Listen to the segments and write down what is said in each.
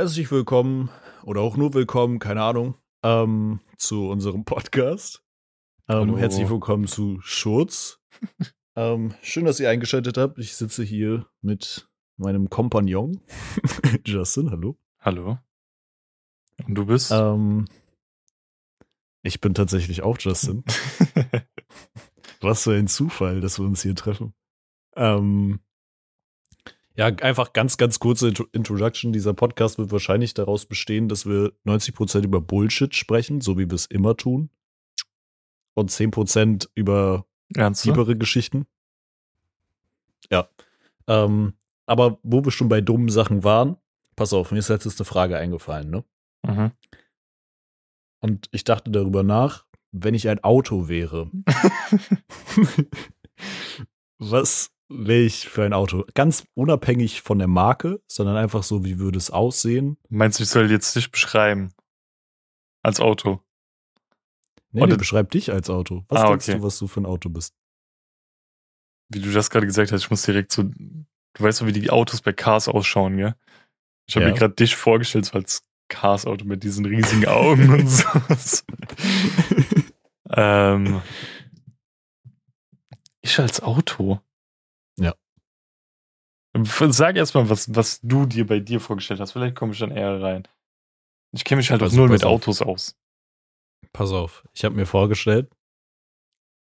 Herzlich willkommen oder auch nur willkommen, keine Ahnung, ähm, zu unserem Podcast. Ähm, herzlich willkommen zu Schurz. ähm, schön, dass ihr eingeschaltet habt. Ich sitze hier mit meinem Kompagnon Justin. Hallo. Hallo. Und du bist? Ähm, ich bin tatsächlich auch Justin. Was für ein Zufall, dass wir uns hier treffen. Ähm, ja, einfach ganz, ganz kurze Introduction. Dieser Podcast wird wahrscheinlich daraus bestehen, dass wir 90% über Bullshit sprechen, so wie wir es immer tun. Und 10% über Ernst, tiefere Geschichten. Ja. Ähm, aber wo wir schon bei dummen Sachen waren, pass auf, mir ist letztens eine Frage eingefallen, ne? Mhm. Und ich dachte darüber nach, wenn ich ein Auto wäre, was wäre ich für ein Auto? Ganz unabhängig von der Marke, sondern einfach so, wie würde es aussehen? Meinst du, ich soll jetzt dich beschreiben? Als Auto? Nee, nee beschreib dich als Auto. Was ah, denkst okay. du, was du für ein Auto bist? Wie du das gerade gesagt hast, ich muss direkt so, du weißt doch, wie die Autos bei Cars ausschauen, gell? Ich habe Ja. mir gerade dich vorgestellt, so als Cars-Auto mit diesen riesigen Augen und so. ähm, ich als Auto? Ja. Sag erstmal, was, was du dir bei dir vorgestellt hast. Vielleicht komme ich dann eher rein. Ich kenne mich halt auch null pass mit auf. Autos aus. Pass auf, ich habe mir vorgestellt,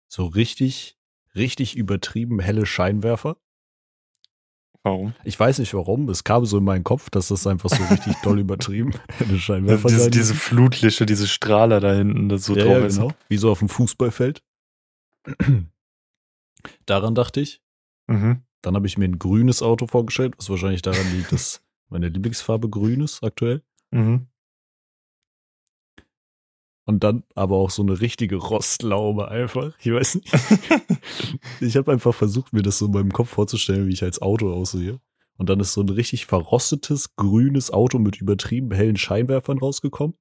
so richtig, richtig übertrieben helle Scheinwerfer. Warum? Ich weiß nicht warum, es kam so in meinen Kopf, dass das einfach so richtig doll übertrieben helle Scheinwerfer diese, diese. Flutlichter, diese Strahler da hinten, das so ja, drauf ja, ist. genau. Wie so auf dem Fußballfeld. Daran dachte ich. Mhm. Dann habe ich mir ein grünes Auto vorgestellt, was wahrscheinlich daran liegt, dass meine Lieblingsfarbe grün ist aktuell. Mhm. Und dann aber auch so eine richtige Rostlaube einfach. Ich weiß nicht. ich habe einfach versucht, mir das so in meinem Kopf vorzustellen, wie ich als Auto aussehe. Und dann ist so ein richtig verrostetes, grünes Auto mit übertrieben hellen Scheinwerfern rausgekommen.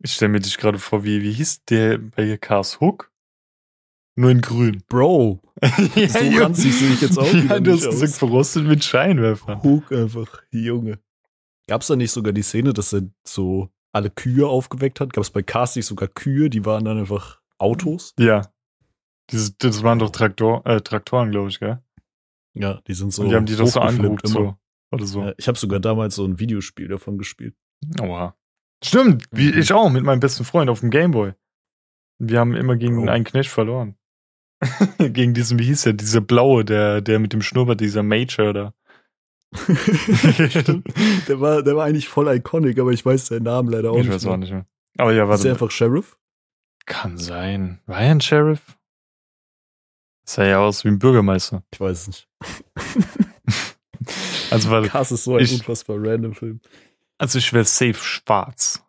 Ich stelle mir dich gerade vor, wie, wie hieß der bei Cars Hook? Nur in grün. Bro, ja, so ranzig sehe ich jetzt auch Ja, wieder du nicht hast gesagt, verrostet mit Scheinwerfern. Hook einfach, Junge. Gab es da nicht sogar die Szene, dass er so alle Kühe aufgeweckt hat? Gab es bei Cars nicht sogar Kühe, die waren dann einfach Autos? Ja. Dieses, das waren doch Traktor, äh, Traktoren, glaube ich, gell? Ja, die sind so. Und die haben die doch so immer. so. Oder so. Ja, ich habe sogar damals so ein Videospiel davon gespielt. Oha. Stimmt, wie Mhm. ich auch, mit meinem besten Freund auf dem Gameboy. Wir haben immer gegen Bro. einen Knecht verloren. gegen diesen, wie hieß der, dieser blaue, der, der mit dem Schnurrbart, dieser Major da. Stimmt. Der war, der war eigentlich voll iconic, aber ich weiß seinen Namen leider auch ich nicht. weiß mehr. auch nicht mehr. Aber ja, Ist warte. der mal. einfach Sheriff? Kann sein. War er ein Sheriff? Sah ja aus wie ein Bürgermeister. Ich weiß es nicht. Also, weil, Cars ist so ein ich- unfassbar random Film. also ich wäre safe schwarz.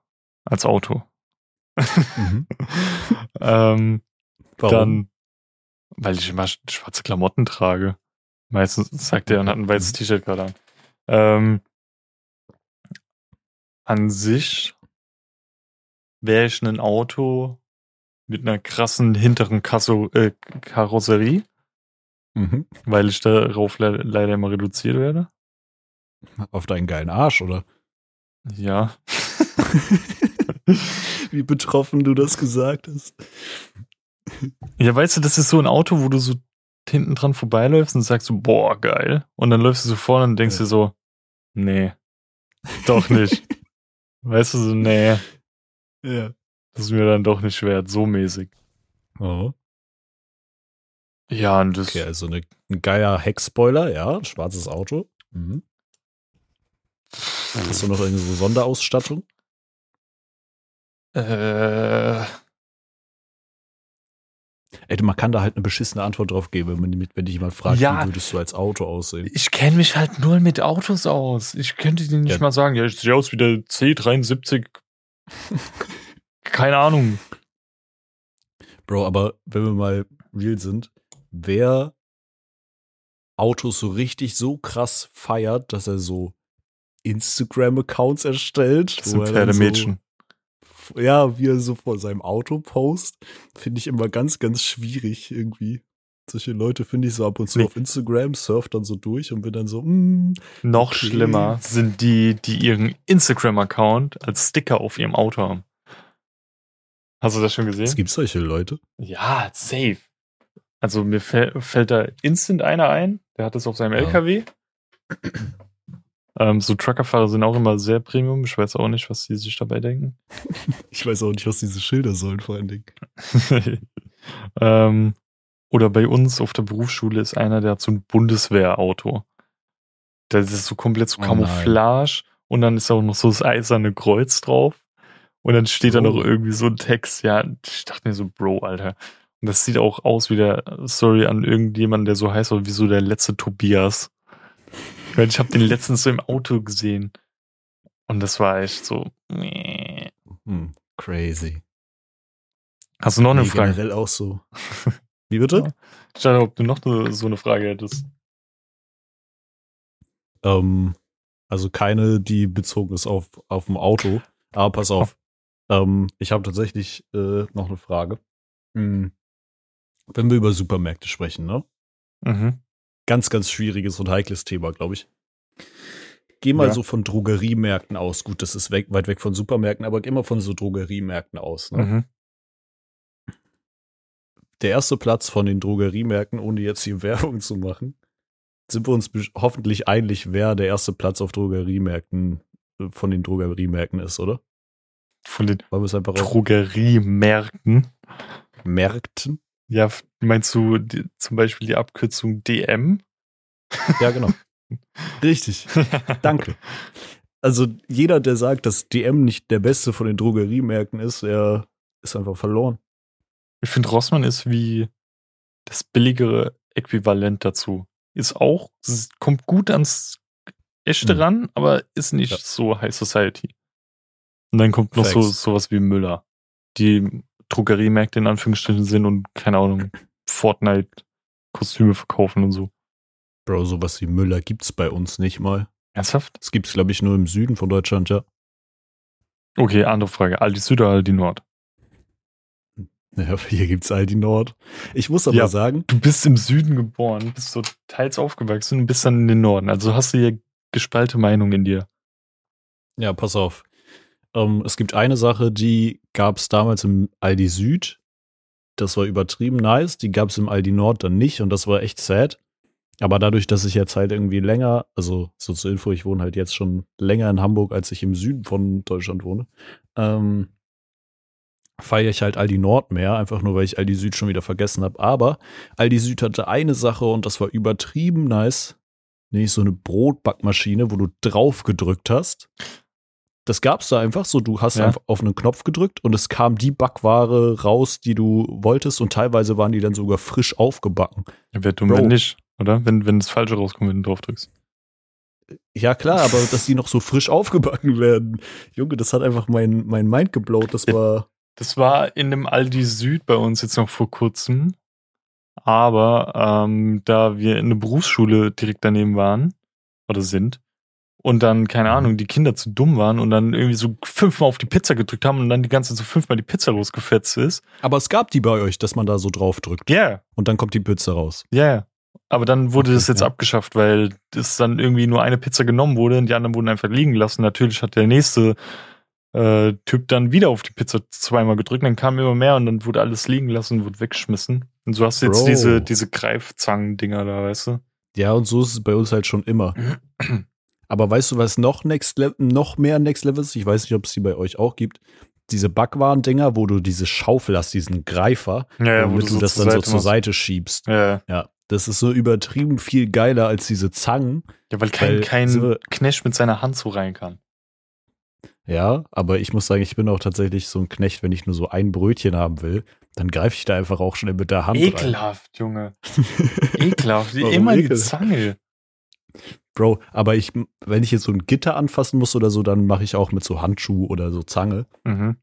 Als Auto. Mhm. ähm, Warum? dann, weil ich immer sch- schwarze Klamotten trage. Meistens sagt er und hat ein weißes T-Shirt gerade an. Ähm, an sich wäre ich ein Auto mit einer krassen hinteren Kasso, äh, Karosserie, Mhm. weil ich darauf le leider immer reduziert werde. Auf deinen geilen Arsch, oder? Ja. Wie betroffen du das gesagt hast. Ja, weißt du, das ist so ein Auto, wo du so hinten dran vorbeiläufst und sagst so, boah, geil. Und dann läufst du so vorne und denkst Ja. dir so, nee, doch nicht. weißt du, so, nee, Ja. das ist mir dann doch nicht wert, so mäßig. Oh. Ja, und das, Okay, also eine, ein geiler Heckspoiler, ja, ein schwarzes Auto. Mhm. Hast du noch irgendeine so Sonderausstattung? äh, Ey, man kann da halt eine beschissene Antwort drauf geben, wenn, man- wenn dich jemand fragt, Ja. wie würdest du als Auto aussehen? ich kenne mich halt null mit Autos aus. Ich könnte dir nicht Ja. mal sagen, ja, ich sehe aus wie der C73. Keine Ahnung. Bro, aber wenn wir mal real sind, wer Autos so richtig so krass feiert, dass er so Instagram-Accounts erstellt, Das sind er Pferdemädchen. Ja, wie er so vor seinem Auto post, finde ich immer ganz, ganz schwierig irgendwie Solche Leute finde ich so ab und zu Nee. auf Instagram, surf dann so durch und bin dann so, mm, Noch Okay. schlimmer sind die, die ihren Instagram-Account als Sticker auf ihrem Auto haben. Hast du das schon gesehen? es gibt solche Leute. Ja, safe. Also mir fäll, fällt da instant einer ein, der hat das auf seinem Ja. LKW. Ähm, so Truckerfahrer sind auch immer sehr Premium. Ich weiß auch nicht, was die sich dabei denken. Ich weiß auch nicht, was diese Schilder sollen, vor allen Dingen. ähm, oder bei uns auf der Berufsschule ist einer, der hat so ein Bundeswehrauto. Das ist so komplett so Oh nein. Camouflage und dann ist auch noch so das eiserne Kreuz drauf. Und dann steht da Oh. noch irgendwie so ein Text. Ja, ich dachte mir so, Bro, Alter. Und das sieht auch aus wie der Story an irgendjemanden, der so heißt, oder wie so der letzte Tobias. Weil ich habe den letztens so im Auto gesehen. Und das war echt so. Hm, crazy. Hast du noch eine Nee, Frage? generell auch so. Wie bitte? Ich dachte, ob du noch so eine Frage hättest. Ähm, also keine, die bezogen ist auf, auf ein Auto. Aber pass auf. Ähm, ich habe tatsächlich äh, noch eine Frage. Hm. Wenn wir über Supermärkte sprechen, ne? Mhm. Ganz, ganz schwieriges und heikles Thema, glaube ich. Geh mal Ja. so von Drogeriemärkten aus. Gut, das ist weg, weit weg von Supermärkten, aber geh mal von so Drogeriemärkten aus. Ne? Mhm. Der erste Platz von den Drogeriemärkten, ohne jetzt hier Werbung zu machen, sind wir uns hoffentlich einig, wer der erste Platz auf Drogeriemärkten äh, von den Drogeriemärkten ist, oder? Von den Drogeriemärkten. Märkten. Ja, meinst du die, zum Beispiel die Abkürzung DM? Ja, genau. Richtig. Danke. Also jeder, der sagt, dass DM nicht der beste von den Drogeriemärkten ist, der ist einfach verloren. Ich finde, Rossmann ist wie das billigere Äquivalent dazu. Ist auch, kommt gut ans Echte Mhm. ran, aber ist nicht Ja. so High Society. Und dann kommt noch so Facts. sowas wie Müller, die Drogeriemärkte in Anführungsstrichen sind und keine Ahnung, Fortnite-Kostüme verkaufen und so. Bro, sowas wie Müller gibt's bei uns nicht mal. Ernsthaft? Das gibt's, glaube ich, nur im Süden von Deutschland, ja. Okay, andere Frage. Aldi Süd oder Aldi Nord? Ja, hier gibt's Aldi Nord. Ich muss aber Ja. sagen, Du bist im Süden geboren, bist so teils aufgewachsen und bist dann in den Norden. Also hast du hier gespalte Meinung in dir. ja, pass auf. Ähm, es gibt eine Sache, die gab's damals im Aldi Süd. Das war übertrieben nice. Die gab's im Aldi Nord dann nicht und das war echt sad. Aber dadurch, dass ich jetzt halt irgendwie länger, also so zur Info, ich wohne halt jetzt schon länger in Hamburg, als ich im Süden von Deutschland wohne, ähm, feiere ich halt Aldi Nord mehr, einfach nur, weil ich Aldi Süd schon wieder vergessen habe. Aber Aldi Süd hatte eine Sache und das war übertrieben nice, nämlich so eine Brotbackmaschine, wo du drauf gedrückt hast. Das gab's da einfach so, du hast Ja. einfach auf einen Knopf gedrückt und es kam die Backware raus, die du wolltest und teilweise waren die dann sogar frisch aufgebacken. Ja, Wäre dumm, Bro. wenn nicht, oder? Wenn, wenn das Falsche rauskommt, wenn du drauf drückst. Ja, klar, aber dass die noch so frisch aufgebacken werden. Junge, das hat einfach mein, mein Mind geblowt. Das war. Das war in dem Aldi Süd bei uns jetzt noch vor kurzem. Aber ähm, da wir in der Berufsschule direkt daneben waren oder sind und dann, keine. Ahnung, die Kinder zu dumm waren und dann irgendwie so fünfmal auf die Pizza gedrückt haben und dann die ganze Zeit so fünfmal die Pizza losgefetzt ist. Aber es gab die bei euch, dass man da so drauf drückt. Ja, yeah, Und dann kommt die Pizza raus. ja, yeah. Aber dann wurde Okay, das jetzt ja. abgeschafft, weil das dann irgendwie nur eine Pizza genommen wurde und die anderen wurden einfach liegen lassen. Natürlich hat der nächste äh, Typ dann wieder auf die Pizza zweimal gedrückt, dann kam immer mehr und dann wurde alles liegen lassen, wurde weggeschmissen. Und so hast du jetzt Bro. diese, diese Greifzangen-Dinger da, weißt du? Ja, und so ist es bei uns halt schon immer. Aber weißt du, was noch Next Level, noch mehr Next Level ist? Ich weiß nicht, ob es die bei euch auch gibt. Diese Backwaren-Dinger, wo du diese Schaufel hast, diesen Greifer, Ja, womit du, das zur dann so Seite zur machst. Seite schiebst. Ja, Ja, das ist so übertrieben viel geiler als diese Zangen. ja weil kein, Weil kein so- Knecht mit seiner Hand so rein kann. Ja, aber ich muss sagen, ich bin auch tatsächlich so ein Knecht, wenn ich nur so ein Brötchen haben will, dann greife ich da einfach auch schnell mit der Hand rein. Ekelhaft, Junge. Ekelhaft. Immer die ekelhaft? Zange. Bro, aber ich, wenn ich jetzt so ein Gitter anfassen muss oder so, dann mache ich auch mit so Handschuh oder so Zange. Mhm.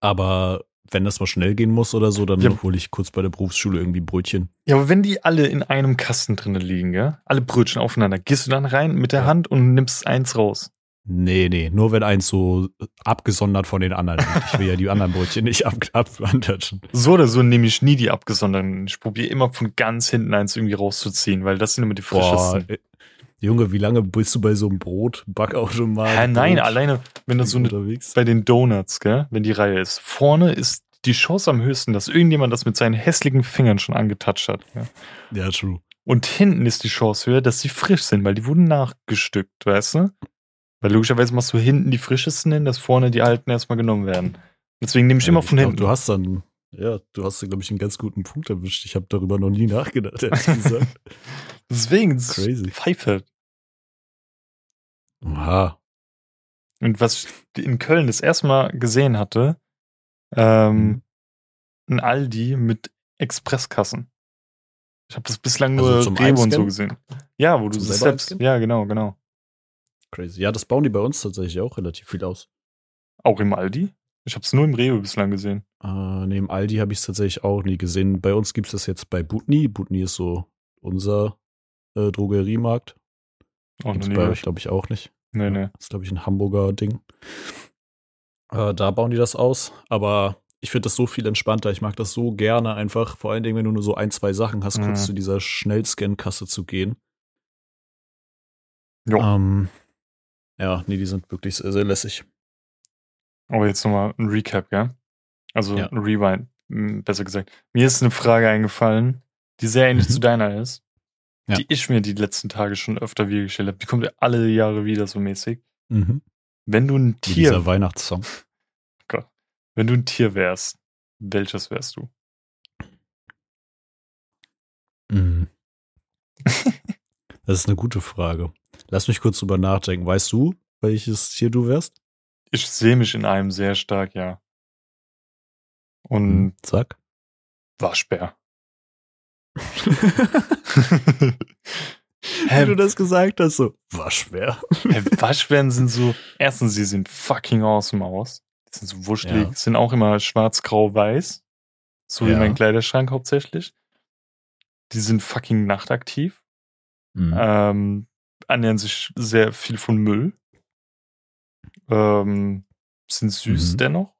Aber wenn das mal schnell gehen muss oder so, dann Ja. hole ich kurz bei der Berufsschule irgendwie Brötchen. Ja, aber wenn die alle in einem Kasten drinnen liegen, ja, alle Brötchen aufeinander, gehst du dann rein mit der Hand und nimmst eins raus. Nee, nee, nur wenn eins so abgesondert von den anderen liegt. Ich will ja die anderen Brötchen nicht ab abwanderten. So oder so nehme ich nie die abgesonderten. Ich probiere immer von ganz hinten eins irgendwie rauszuziehen, weil das sind immer die frischesten. Boah, Junge, wie lange bist du bei so einem Brotbackautomat? Hä, nein, alleine, wenn das so eine, unterwegs. bei den Donuts, gell, wenn die Reihe ist. Vorne ist die Chance am höchsten, dass irgendjemand das mit seinen hässlichen Fingern schon angetatscht hat. Ja. Ja, true. Und hinten ist die Chance höher, dass sie frisch sind, weil die wurden nachgestückt, weißt du? Weil logischerweise machst du hinten die frischesten hin, dass vorne die alten erstmal genommen werden. Deswegen nehme ich Ja, immer von glaub, hinten. Du hast dann, ja, du hast, glaube ich, einen ganz guten Punkt erwischt. Ich habe darüber noch nie nachgedacht, ehrlich gesagt. Deswegen, das Crazy. Pfeife. Aha. Und was ich in Köln das erste Mal gesehen hatte, ähm, Mhm. ein Aldi mit Expresskassen. Ich habe das bislang Also nur zum Rewe und so gesehen. Ja, wo du das selbst. Ja, genau, genau. Crazy. Ja, das bauen die bei uns tatsächlich auch relativ viel aus. Auch im Aldi? Ich habe es nur im Rewe bislang gesehen. Äh, neben Aldi habe ich es tatsächlich auch nie gesehen. Bei uns gibt es das jetzt bei Butni. Butni ist so unser äh, Drogeriemarkt. Auch noch Gibt es nie bei euch, glaube ich, auch nicht. Nee, nee. Das ist, glaube ich, ein Hamburger Ding. Äh, da bauen die das aus. Aber ich finde das so viel entspannter. Ich mag das so gerne einfach. Vor allen Dingen, wenn du nur so ein, zwei Sachen hast, kurz Mhm. zu dieser Schnellscan-Kasse zu gehen. Jo. Ähm, ja, nee, die sind wirklich sehr, sehr lässig. Aber jetzt nochmal ein Recap, gell? Also Ja. ein Rewind, m, besser gesagt. Mir ist eine Frage eingefallen, die sehr ähnlich Mhm. zu deiner ist, Ja. die ich mir die letzten Tage schon öfter wieder gestellt habe. Die kommt ja alle Jahre wieder so mäßig. Mhm. Wenn du ein Wie Tier, dieser Weihnachtssong. wenn du ein Tier wärst, welches wärst du? Mhm. Das ist eine gute Frage. Lass mich kurz drüber nachdenken. Weißt du, welches Tier du wärst? Ich sehe mich in einem sehr stark, ja. Und Hm, Sag. Waschbär. Wie du das gesagt hast, so Waschbär. Hey, Waschbären sind so, erstens, sie sehen fucking awesome aus. Die sind so wuschelig, Ja. sind auch immer schwarz, grau, weiß. So wie Ja. mein Kleiderschrank hauptsächlich. Die sind fucking nachtaktiv. Mhm. Ähm, ernähren sich sehr viel von Müll. Ähm, sind süß Mhm. dennoch.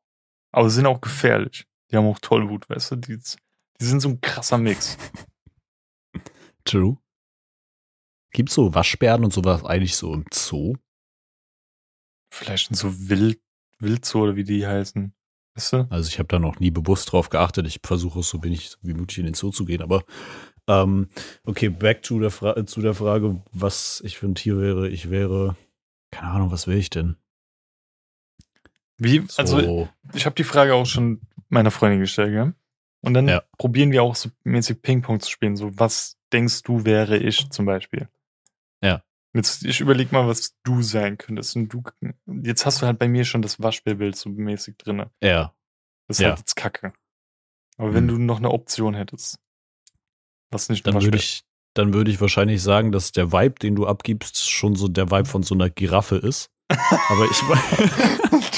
Aber sind auch gefährlich. Die haben auch Tollwut, weißt du? Die, die sind so ein krasser Mix. True. Gibt's so Waschbären und sowas eigentlich so im Zoo? Vielleicht so Wild, Wildzoo oder wie die heißen. Weißt du? Also ich habe da noch nie bewusst drauf geachtet. Ich versuche es so wenig wie möglich in den Zoo zu gehen. Aber ähm, okay, back to der zu der Frage, was ich für ein Tier wäre. Ich wäre, keine Ahnung, was wäre ich denn? Wie, So, also ich habe die Frage auch schon meiner Freundin gestellt, gell? Und dann Ja. probieren wir auch so mäßig Ping-Pong zu spielen. So, was denkst du, wäre ich zum Beispiel? Ja. Jetzt, ich überleg mal, was du sein könntest. Und du, jetzt hast du halt bei mir schon das Waschbärbild so mäßig drinne. ja, Das ist Ja. halt jetzt kacke. Aber wenn Hm. du noch eine Option hättest, was nicht dann würde ich, dann würde ich wahrscheinlich sagen, dass der Vibe, den du abgibst, schon so der Vibe von so einer Giraffe ist. Aber ich,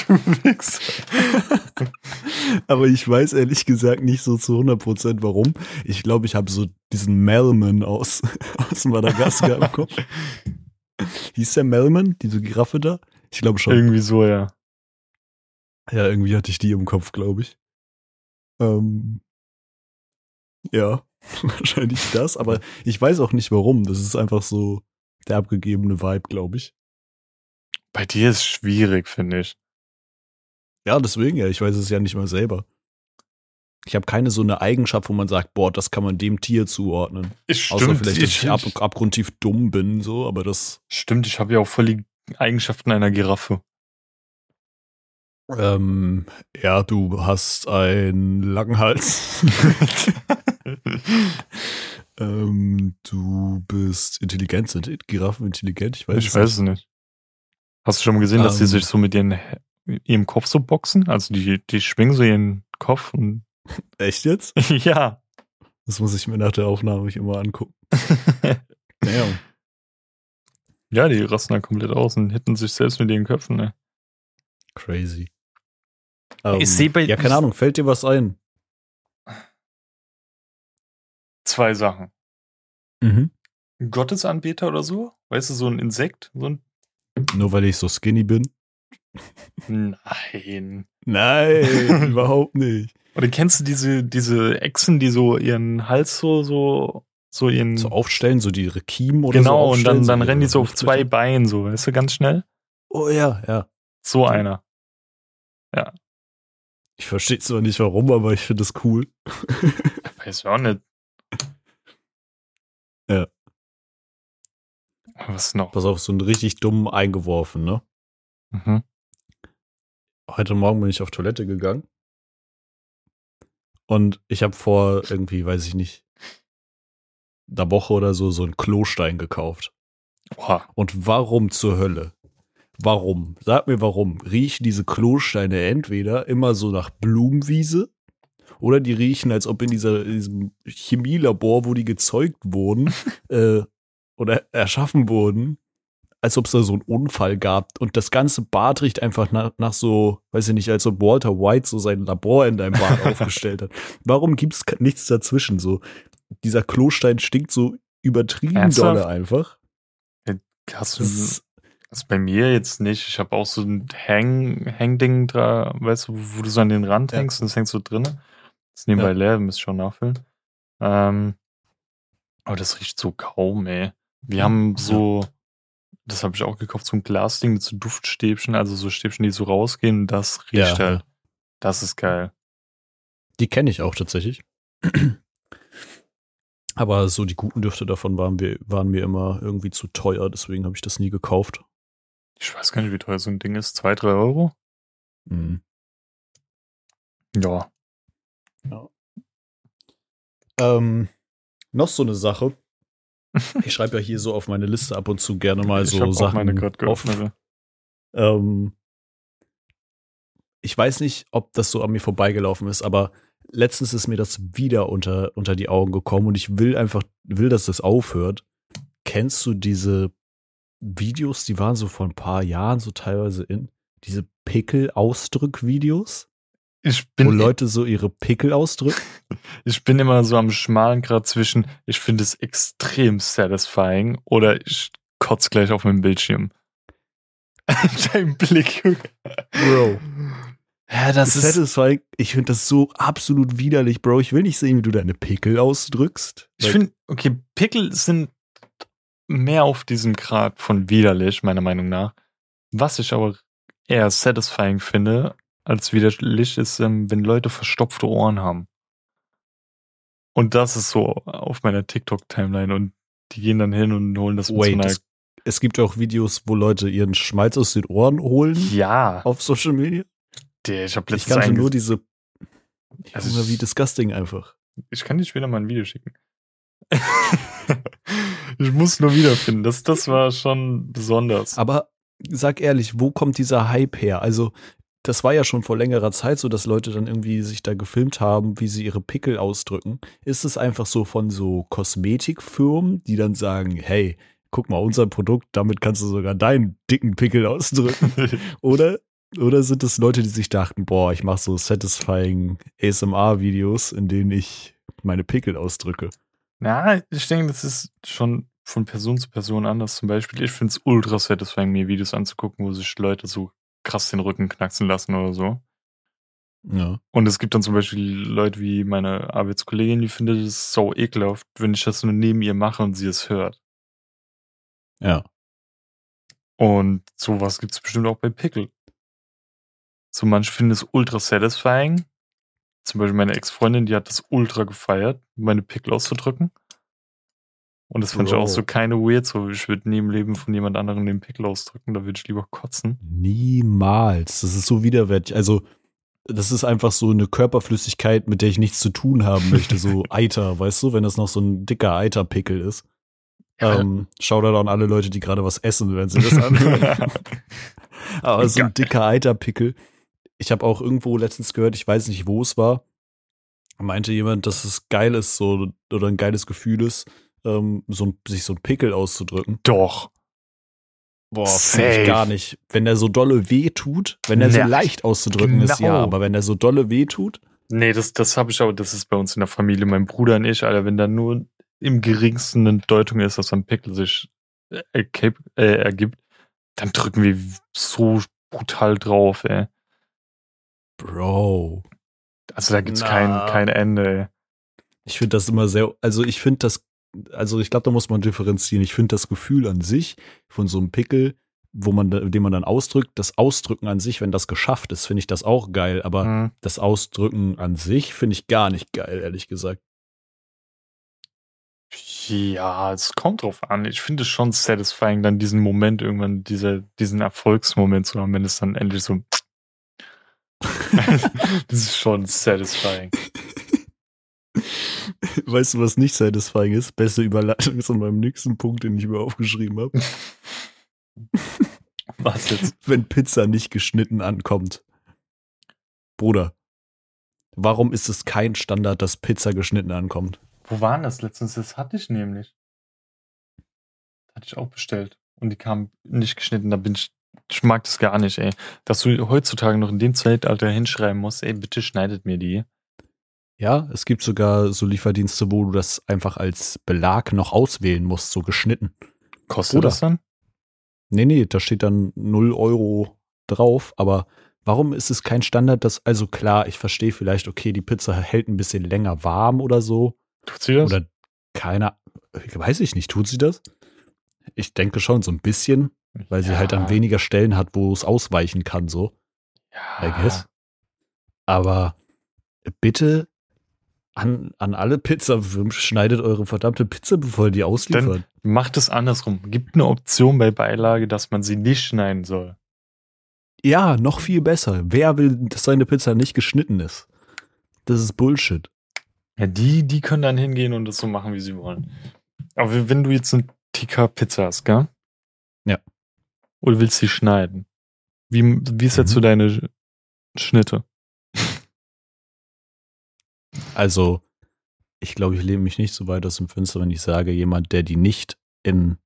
du Wichser. aber ich weiß ehrlich gesagt nicht so zu 100% warum. Ich glaube, ich habe so diesen Melman aus, aus Madagaskar im Kopf. Hieß der Melman, diese Giraffe da? Ich glaube schon. Irgendwie so, ja. Ja, irgendwie hatte ich die im Kopf, glaube ich. Ähm, ja, wahrscheinlich das, aber ich weiß auch nicht warum. Das ist einfach so der abgegebene Vibe, glaube ich. Bei dir ist schwierig, finde ich. Ja, deswegen ja, ich weiß es ja nicht mal selber. Ich habe keine so eine Eigenschaft, wo man sagt, boah, das kann man dem Tier zuordnen. Ich Außer vielleicht, dass ich, ich ab, abgrundtief dumm bin, so, aber das, Stimmt, ich habe ja auch voll die Eigenschaften einer Giraffe. ähm, ja, du hast einen langen Hals. ähm, du bist intelligent, sind Giraffen intelligent? Ich weiß, ich weiß es nicht. Hast du schon mal gesehen, dass die Ähm. sich so mit ihren, ihrem Kopf so boxen? Also die, die schwingen so ihren Kopf und. Echt jetzt? ja. Das muss ich mir nach der Aufnahme immer angucken. Naja. ja, die rasten dann komplett aus und hitten sich selbst mit ihren Köpfen. Ne? Crazy. Ich seh bei- Ja, keine Ahnung, fällt dir was ein? Zwei Sachen. Mhm. Ein Gottesanbeter oder so? Weißt du, so ein Insekt? So ein Nur weil ich so skinny bin? Nein. Nein, überhaupt nicht. Oder kennst du diese, diese Echsen, die so ihren Hals so, so, so ihren. So aufstellen, so die ihre Kiemen oder so. genau, und dann, so dann ihre rennen die so auf zwei. Beinen, so, weißt du, ganz schnell. Oh ja, ja. So einer. Ich verstehe zwar nicht warum, aber ich finde das cool. Weiß ich auch nicht. Ja. Was noch? Pass auf, so einen richtig dummen eingeworfen, ne? Mhm. Heute Morgen bin ich auf Toilette gegangen. Und ich habe vor irgendwie, weiß ich nicht, einer Woche oder so, so einen Klostein gekauft. Oha. Und warum zur Hölle? Warum? Sag mir warum. Riechen diese Klosteine entweder immer so nach Blumenwiese oder die riechen, als ob in, dieser, in diesem Chemielabor, wo die gezeugt wurden äh, oder erschaffen wurden, als ob es da so einen Unfall gab. Und das ganze Bad riecht einfach nach, nach so, weiß ich nicht, als ob Walter White so sein Labor in deinem Bad aufgestellt hat. Warum gibt es nichts dazwischen? So, dieser Klostein stinkt so übertrieben Ernsthaft? dolle einfach. Hast du, Das ist, das bei mir jetzt nicht. Ich habe auch so ein Hang, Hangding da, weißt du, wo du so an den Rand Ja. hängst und das hängt so drin. Das ist nebenbei Ja. leer, müsst schon nachfüllen. Ähm, aber das riecht so kaum, ey. Wir haben so, das habe ich auch gekauft, so ein Glasding mit so Duftstäbchen, also so Stäbchen, die so rausgehen. Das riecht Ja. halt. Das ist geil. Die kenne ich auch tatsächlich. Aber so die guten Düfte davon waren, wir, waren mir immer irgendwie zu teuer, deswegen habe ich das nie gekauft. Ich weiß gar nicht, wie teuer so ein Ding ist. Zwei, drei Euro? Mhm. Ja. Ähm, noch so eine Sache. Ich schreibe ja hier so auf meine Liste ab und zu gerne mal ich so auch Sachen meine geöffnet. Ähm, ich weiß nicht, ob das so an mir vorbeigelaufen ist, aber letztens ist mir das wieder unter, unter die Augen gekommen und ich will einfach, will, dass das aufhört. Kennst du diese Videos, die waren so vor ein paar Jahren so teilweise in, diese Pickel-Ausdrück-Videos, Ich wo bin, Leute so ihre Pickel ausdrücken? ich bin immer so am schmalen Grad zwischen, ich finde es extrem satisfying oder ich kotz gleich auf meinem Bildschirm. Dein Blick, Junge. Bro. Ja, das ist, Satisfying, ich finde das so absolut widerlich, Bro. Ich will nicht sehen, wie du deine Pickel ausdrückst. ich finde, okay, Pickel sind mehr auf diesem Grad von widerlich, meiner Meinung nach. Was ich aber eher satisfying finde, als widerlich ist, ähm, wenn Leute verstopfte Ohren haben. Und das ist so auf meiner TikTok-Timeline und die gehen dann hin und holen das mit so Wait, einer es, gibt auch Videos, wo Leute ihren Schmalz aus den Ohren holen Ja, auf Social Media. der, ich habe Ich letztens kannte einge- nur diese. Also Junge, ich- wie disgusting einfach. Ich kann dir später mal ein Video schicken. ich muss nur wiederfinden. Das, das war schon besonders. Aber sag ehrlich, wo kommt dieser Hype her? Also, das war ja schon vor längerer Zeit so, dass Leute dann irgendwie sich da gefilmt haben, wie sie ihre Pickel ausdrücken. Ist es einfach so von so Kosmetikfirmen, die dann sagen, hey, guck mal, unser Produkt, damit kannst du sogar deinen dicken Pickel ausdrücken? Oder, oder sind es Leute, die sich dachten, boah, ich mache so satisfying ASMR-Videos, in denen ich meine Pickel ausdrücke? Ja, ich denke, das ist schon von Person zu Person anders. Zum Beispiel, ich finde es ultra satisfying, mir Videos anzugucken, wo sich Leute so krass den Rücken knacksen lassen oder so. Ja. Und es gibt dann zum Beispiel Leute wie meine Arbeitskollegin, die findet es so ekelhaft, wenn ich das nur neben ihr mache und sie es hört. Ja. Und sowas gibt es bestimmt auch bei Pickel. So manche finden es ultra satisfying. Zum Beispiel meine Ex-Freundin, die hat das ultra gefeiert, meine Pickel auszudrücken. Und das fand ich auch so keine weird, so ich würde nie im Leben von jemand anderem den Pickel ausdrücken, da würde ich lieber kotzen. Niemals. Das ist so widerwärtig. Also, das ist einfach so eine Körperflüssigkeit, mit der ich nichts zu tun haben möchte. So Eiter, weißt du, wenn das noch so ein dicker Eiterpickel ist. Ja. Ähm, Shoutout an alle Leute, die gerade was essen, wenn sie das anhören. Aber so ein dicker Eiterpickel. Ich habe auch irgendwo letztens gehört, ich weiß nicht, wo es war, meinte jemand, dass es geil ist, so oder ein geiles Gefühl ist, ähm, so ein, sich so ein Pickel auszudrücken. Doch. Boah, fühl ich gar nicht. Wenn der so dolle weh tut, wenn der so Ja, leicht auszudrücken ist, genau. ja, aber wenn der so dolle weh tut, Nee, das, das habe ich auch, das ist bei uns in der Familie, mein Bruder und ich, Alter, wenn da nur im geringsten eine Deutung ist, dass ein Pickel sich äh, äh, ergibt, dann drücken wir so brutal drauf, ey. Bro. Also da gibt's kein, kein Ende, ey. Ich finde das immer sehr, also ich finde das, also ich glaube, da muss man differenzieren. Ich finde das Gefühl an sich von so einem Pickel, wo man, den man dann ausdrückt, das Ausdrücken an sich, wenn das geschafft ist, finde ich das auch geil. Aber Mhm. das Ausdrücken an sich finde ich gar nicht geil, ehrlich gesagt. Ja, es kommt drauf an. Ich finde es schon satisfying, dann diesen Moment irgendwann, diese, diesen Erfolgsmoment zu haben, wenn es dann endlich so. das ist schon satisfying. Weißt du, was nicht satisfying ist? Beste Überleitung ist an meinem nächsten Punkt, den ich mir aufgeschrieben habe. Was jetzt? Wenn Pizza nicht geschnitten ankommt. Bruder, warum ist es kein Standard, dass Pizza geschnitten ankommt? Wo waren das letztens? Das hatte ich nämlich. Das hatte ich auch bestellt. Und die kamen nicht geschnitten. Da bin ich. Ich mag das gar nicht, ey. Dass du heutzutage noch in dem Zeitalter hinschreiben musst, ey, bitte schneidet mir die. Ja, es gibt sogar so Lieferdienste, wo du das einfach als Belag noch auswählen musst, so geschnitten. Kostet Oder? das dann? Nee, nee, da steht dann 0 Euro drauf, aber warum ist es kein Standard, dass, also klar, ich verstehe vielleicht, okay, die Pizza hält ein bisschen länger warm oder so. Tut sie das? Oder keiner, weiß ich nicht, tut sie das? Ich denke schon so ein bisschen, weil sie halt an weniger Stellen hat, wo es ausweichen kann, so, I ja. guess. Aber bitte an, an alle Pizzafirmen schneidet eure verdammte Pizza, bevor ihr die ausliefert. Macht es andersrum. Gibt eine Option bei Beilage, dass man sie nicht schneiden soll. Ja, noch viel besser. Wer will, dass seine Pizza nicht geschnitten ist? Das ist Bullshit. Ja, die, die können dann hingehen und das so machen, wie sie wollen. Aber wenn du jetzt eine Tikka Pizza hast, gell? Ja. Und willst sie schneiden. Wie, wie setzt Mhm. du deine Sch- Schnitte? Also, ich glaube, ich lehne mich nicht so weit aus dem Fenster, wenn ich sage, jemand, der die nicht in,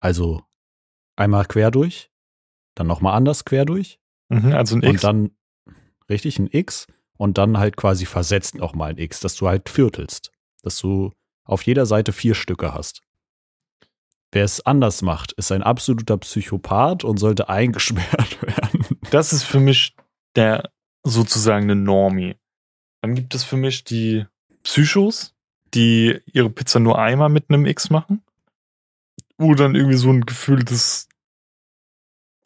also einmal quer durch, dann nochmal anders quer durch Mhm, also ein und X. dann richtig ein X und dann halt quasi versetzt nochmal ein X, dass du halt viertelst, dass du auf jeder Seite vier Stücke hast. Wer es anders macht, ist ein absoluter Psychopath und sollte eingesperrt werden. Das ist für mich der sozusagen eine Normie. Dann gibt es für mich die Psychos, die ihre Pizza nur einmal mit einem X machen. Oder dann irgendwie so ein Gefühl des,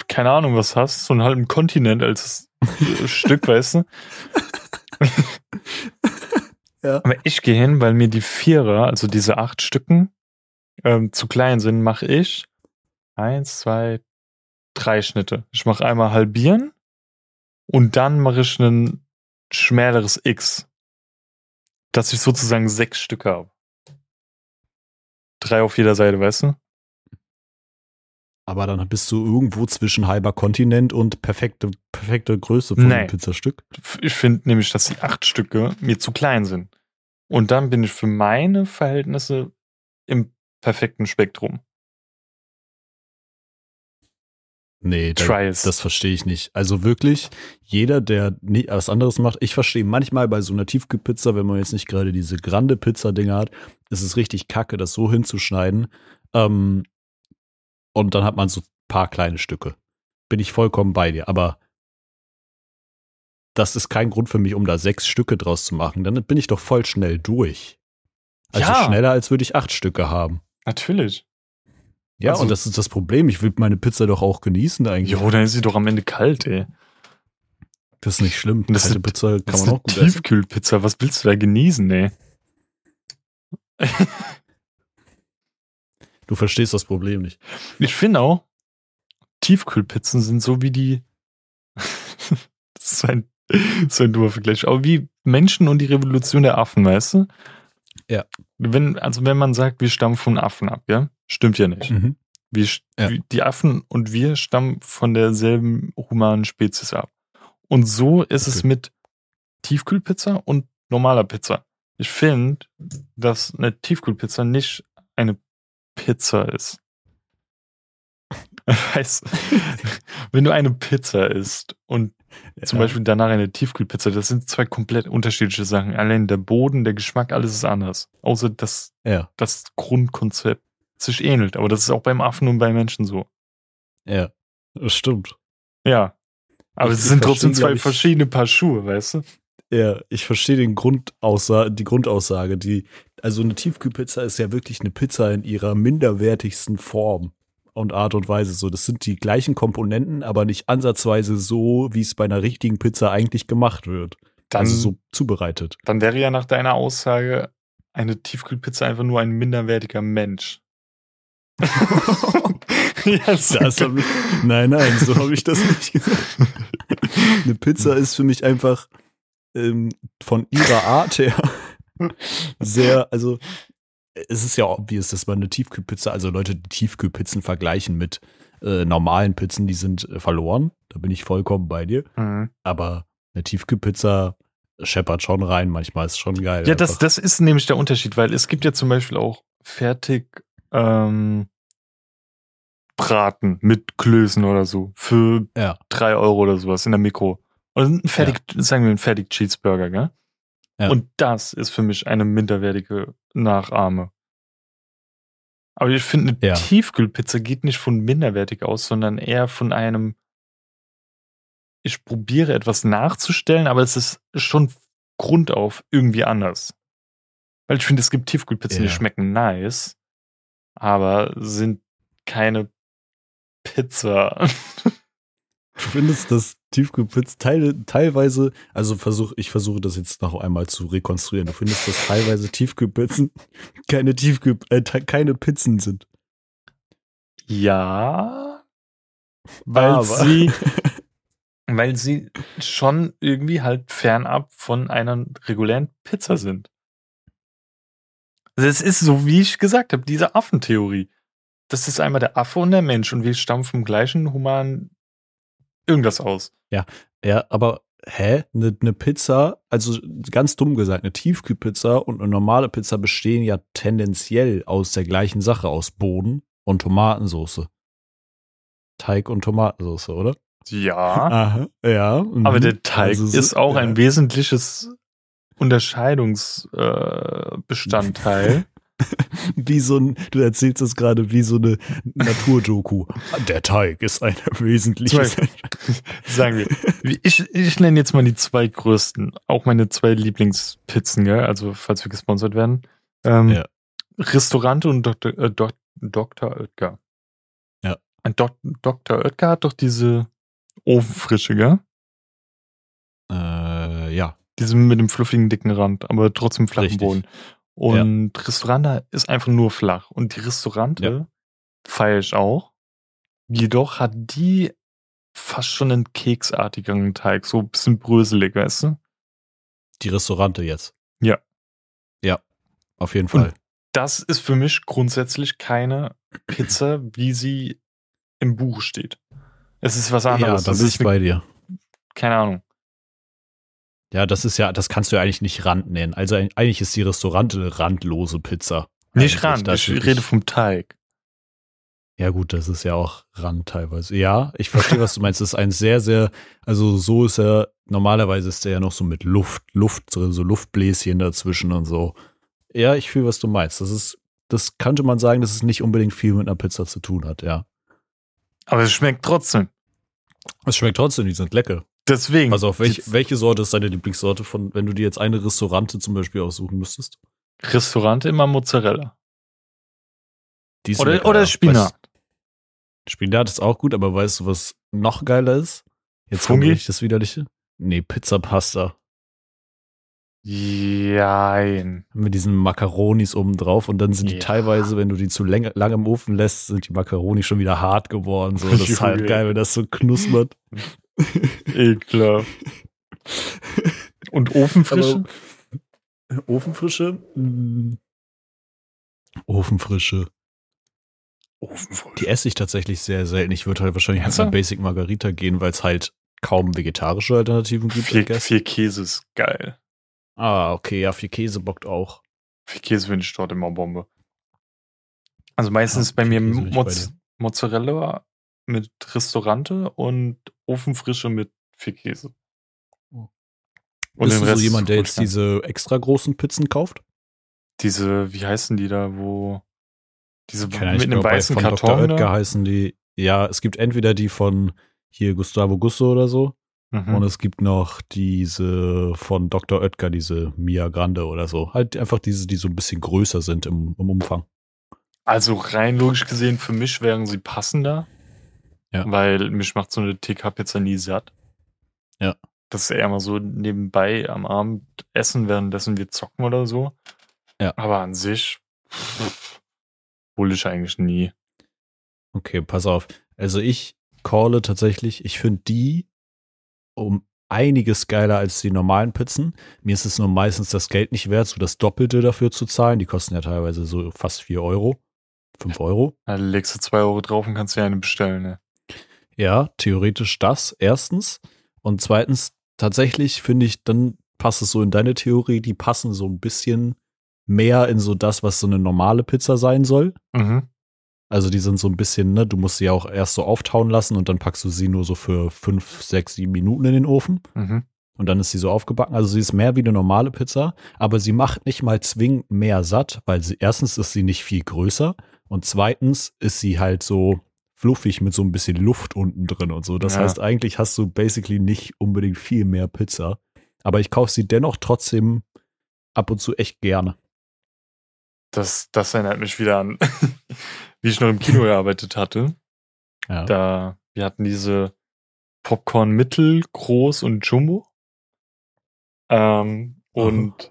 keine Ahnung, was hast, so einen halben Kontinent als Stück, weißt du? Ja. Aber ich gehe hin, weil mir die Vierer, also diese acht Stücken, ähm, zu klein sind, mache ich eins, zwei, drei Schnitte. Ich mache einmal halbieren und dann mache ich ein schmäleres X. Dass ich sozusagen sechs Stücke habe. Drei auf jeder Seite, weißt du? Aber dann bist du irgendwo zwischen halber Kontinent und perfekte, perfekte Größe von Nee. einem Pizzastück. Ich finde nämlich, dass die acht Stücke mir zu klein sind. Und dann bin ich für meine Verhältnisse im perfekten Spektrum. Nee, da, Try es. das verstehe ich nicht. Also wirklich, jeder, der nicht was anderes macht, ich verstehe manchmal bei so einer Tiefkühlpizza, wenn man jetzt nicht gerade diese grande Pizza-Dinger hat, ist es richtig kacke, das so hinzuschneiden. Ähm, und dann hat man so ein paar kleine Stücke. Bin ich vollkommen bei dir. Aber das ist kein Grund für mich, um da sechs Stücke draus zu machen. Dann bin ich doch voll schnell durch. Also Ja. schneller, als würde ich acht Stücke haben. Natürlich. Ja, Also- und das ist das Problem. Ich will meine Pizza doch auch genießen eigentlich. Jo, dann ist sie doch am Ende kalt, ey. Das ist nicht schlimm. Das Kalte ist- Pizza Das kann ist man eine auch gut essen. Tiefkühlpizza. Was willst du da genießen, ey? Du verstehst das Problem nicht. Ich finde auch, Tiefkühlpizzen sind so wie die. das ist ein, so ein doofer Vergleich. Aber wie Menschen und die Revolution der Affen, weißt du? Ja. Wenn, also wenn man sagt, wir stammen von Affen ab, ja? Stimmt ja nicht. Mhm. Wir, Ja. wir- Die Affen und wir stammen von derselben humanen Spezies ab. Und so ist es Okay. mit Tiefkühlpizza und normaler Pizza. Ich finde, dass eine Tiefkühlpizza nicht eine Pizza ist. Weißt, wenn du eine Pizza isst und zum Ja. Beispiel danach eine Tiefkühlpizza, das sind zwei komplett unterschiedliche Sachen. Allein der Boden, der Geschmack, alles ist anders. Außer das Ja, das Grundkonzept sich ähnelt. Aber das ist auch beim Affen und bei Menschen so. ja. Das stimmt. Ja. Aber Ich- es sind trotzdem zwei ich- verschiedene Paar Schuhe, weißt du? Ja, ich verstehe den Grundaussa die Grundaussage. Die, also eine Tiefkühlpizza ist ja wirklich eine Pizza in ihrer minderwertigsten Form und Art und Weise. So, das sind die gleichen Komponenten, aber nicht ansatzweise so, wie es bei einer richtigen Pizza eigentlich gemacht wird. Dann, also so zubereitet. dann wäre ja nach deiner Aussage eine Tiefkühlpizza einfach nur ein minderwertiger Mensch. hab ich, nein, nein, so habe ich das nicht gesagt. Eine Pizza ist für mich einfach ähm, von ihrer Art her sehr, also es ist ja obvious, dass man eine Tiefkühlpizza, also Leute, die Tiefkühlpizzen vergleichen mit äh, normalen Pizzen, die sind äh, verloren. Da bin ich vollkommen bei dir. Mhm. Aber eine Tiefkühlpizza scheppert schon rein. Manchmal ist es schon geil. Ja, das, das ist nämlich der Unterschied, weil es gibt ja zum Beispiel auch fertig ähm, Braten mit Klößen oder so für ja, drei Euro oder sowas in der Mikro. Oder ein fertig, sagen wir ein fertig Cheeseburger, gell? Ja. Und das ist für mich eine minderwertige Nachahme. Aber ich finde, eine Ja. Tiefkühlpizza geht nicht von minderwertig aus, sondern eher von einem, ich probiere etwas nachzustellen, aber es ist schon grundauf irgendwie anders. Weil ich finde, es gibt Tiefkühlpizzen, die Ja. schmecken nice, aber sind keine Pizza. Du findest, dass Tiefkühlpizza teile, teilweise, also versuch, ich versuche das jetzt noch einmal zu rekonstruieren. Du findest, dass teilweise Tiefkühlpizzen keine Tiefkühl, äh, keine Pizzen sind. Ja, weil Aber- sie, weil sie schon irgendwie halt fernab von einer regulären Pizza sind. Also es ist so, wie ich gesagt habe, diese Affentheorie. Das ist einmal der Affe und der Mensch und wir stammen vom gleichen humanen irgendwas aus. Ja, aber hä? Eine ne Pizza, also ganz dumm gesagt, eine Tiefkühlpizza und eine normale Pizza bestehen ja tendenziell aus der gleichen Sache, aus Boden und Tomatensauce. Teig und Tomatensauce, oder? Ja, Aha, ja. mhm. aber der Teig Also so- ist auch ja. ein wesentliches Unterscheidungsbestandteil. Äh. wie so ein, du erzählst es gerade wie so eine Naturdoku. Der Teig ist ein wesentliches. Zum Sagen wir. Ich, ich nenne jetzt mal die zwei größten, auch meine zwei Lieblingspizzen, gell? also falls wir gesponsert werden. Ähm, Ja. Restaurante und Dr. Äh, Dok- Dr. Oetker. Ja. Dok Dr. Oetker hat doch diese Ofenfrische, gell? Äh, ja. Diese mit dem fluffigen, dicken Rand, aber trotzdem flachen Richtig. Boden. Und Restaurante ist einfach nur flach. Und die Restaurante Ja. feiere ich auch. Jedoch hat die fast schon einen keksartigeren Teig, so ein bisschen bröselig, weißt du? Die Restaurante jetzt. Ja. Ja. Auf jeden Und- Fall. Das ist für mich grundsätzlich keine Pizza, wie sie im Buch steht. Es ist was ja, anderes. da das bin ist bei dir. keine Ahnung. Ja, das ist ja, das kannst du ja eigentlich nicht Rand nennen. Also eigentlich ist die Restaurante eine randlose Pizza. Nicht Rand, ich rede vom Teig. Ja, gut, das ist ja auch Rand teilweise. Ja, ich verstehe, was du meinst. Das ist ein sehr, sehr, also so ist er, normalerweise ist er ja noch so mit Luft, Luft so Luftbläschen dazwischen und so. Ja, ich fühle, was du meinst. Das ist, das könnte man sagen, dass es nicht unbedingt viel mit einer Pizza zu tun hat, ja. Aber es schmeckt trotzdem. Es schmeckt trotzdem, die sind lecker. Deswegen. Also auf welch, welche Sorte ist deine Lieblingssorte von, wenn du dir jetzt eine Restaurante zum Beispiel aussuchen müsstest? Restaurant immer Mozzarella. Die ist Oder, lecker, oder. Spinat. Weißt, Spinat ist auch gut, aber weißt du, was noch geiler ist? Jetzt Fungi? ich das widerliche. Nee, Pizza Pasta. Jein. Mit diesen Makaronis oben drauf und dann sind die Ja. teilweise, wenn du die zu lange, lange im Ofen lässt, sind die Makaroni schon wieder hart geworden. So, das ist halt geil, wenn das so knuspert. Ekelhaft. Und Ofenfrische? Aber Ofenfrische? Mm. Ofenfrische. Ofenfrische. Die esse ich tatsächlich sehr selten. Ich würde halt wahrscheinlich einfach Ernsthaft? Basic Margarita gehen, weil es halt kaum vegetarische Alternativen gibt. Vier, vier Käse ist geil. Ah, okay, ja, viel Käse bockt auch. Vier Käse finde ich dort immer Bombe. Also meistens Ja, bei mir vier bei Mozzarella mit Restaurante und Ofenfrische mit vier Käse. Oh. Und Bist den du Rest so jemand, der jetzt diese extra großen Pizzen kauft? diese, wie heißen die da, wo diese mit einem weißen von Karton Dr. Oetker heißen die, ja, es gibt entweder die von hier Gustavo Gusto oder so. Mhm. Und es gibt noch diese von Dr. Oetker, diese Mia Grande oder so. Halt einfach diese, die so ein bisschen größer sind im, im Umfang. Also rein logisch gesehen, für mich wären sie passender. Ja. Weil mich macht so eine TK-Pizza nie satt. Ja. Das ist eher mal so nebenbei am Abend essen, währenddessen wir zocken oder so. Ja. Aber an sich pff, hole ich eigentlich nie. Okay, pass auf. Also ich calle tatsächlich, ich finde die um einiges geiler als die normalen Pizzen. Mir ist es nur meistens das Geld nicht wert, so das Doppelte dafür zu zahlen. Die kosten ja teilweise so fast 4 Euro. 5 Euro. Da legst du zwei Euro drauf und kannst dir eine bestellen, ne? Ja, theoretisch das erstens. Und zweitens, tatsächlich finde ich, dann passt es so in deine Theorie, die passen so ein bisschen mehr in so das, was so eine normale Pizza sein soll. Mhm. Also die sind so ein bisschen, ne, du musst sie ja auch erst so auftauen lassen und dann packst du sie nur so für fünf, sechs, sieben Minuten in den Ofen Mhm. und dann ist sie so aufgebacken. Also sie ist mehr wie eine normale Pizza, aber sie macht nicht mal zwingend mehr satt, weil sie erstens ist sie nicht viel größer und zweitens ist sie halt so fluffig mit so ein bisschen Luft unten drin und so. Das Ja. heißt, eigentlich hast du basically nicht unbedingt viel mehr Pizza. Aber ich kaufe sie dennoch trotzdem ab und zu echt gerne. Das, das erinnert mich wieder an, wie ich noch im Kino gearbeitet hatte. Ja. Da, wir hatten diese Popcorn Mittel, Groß und Jumbo. Ähm, und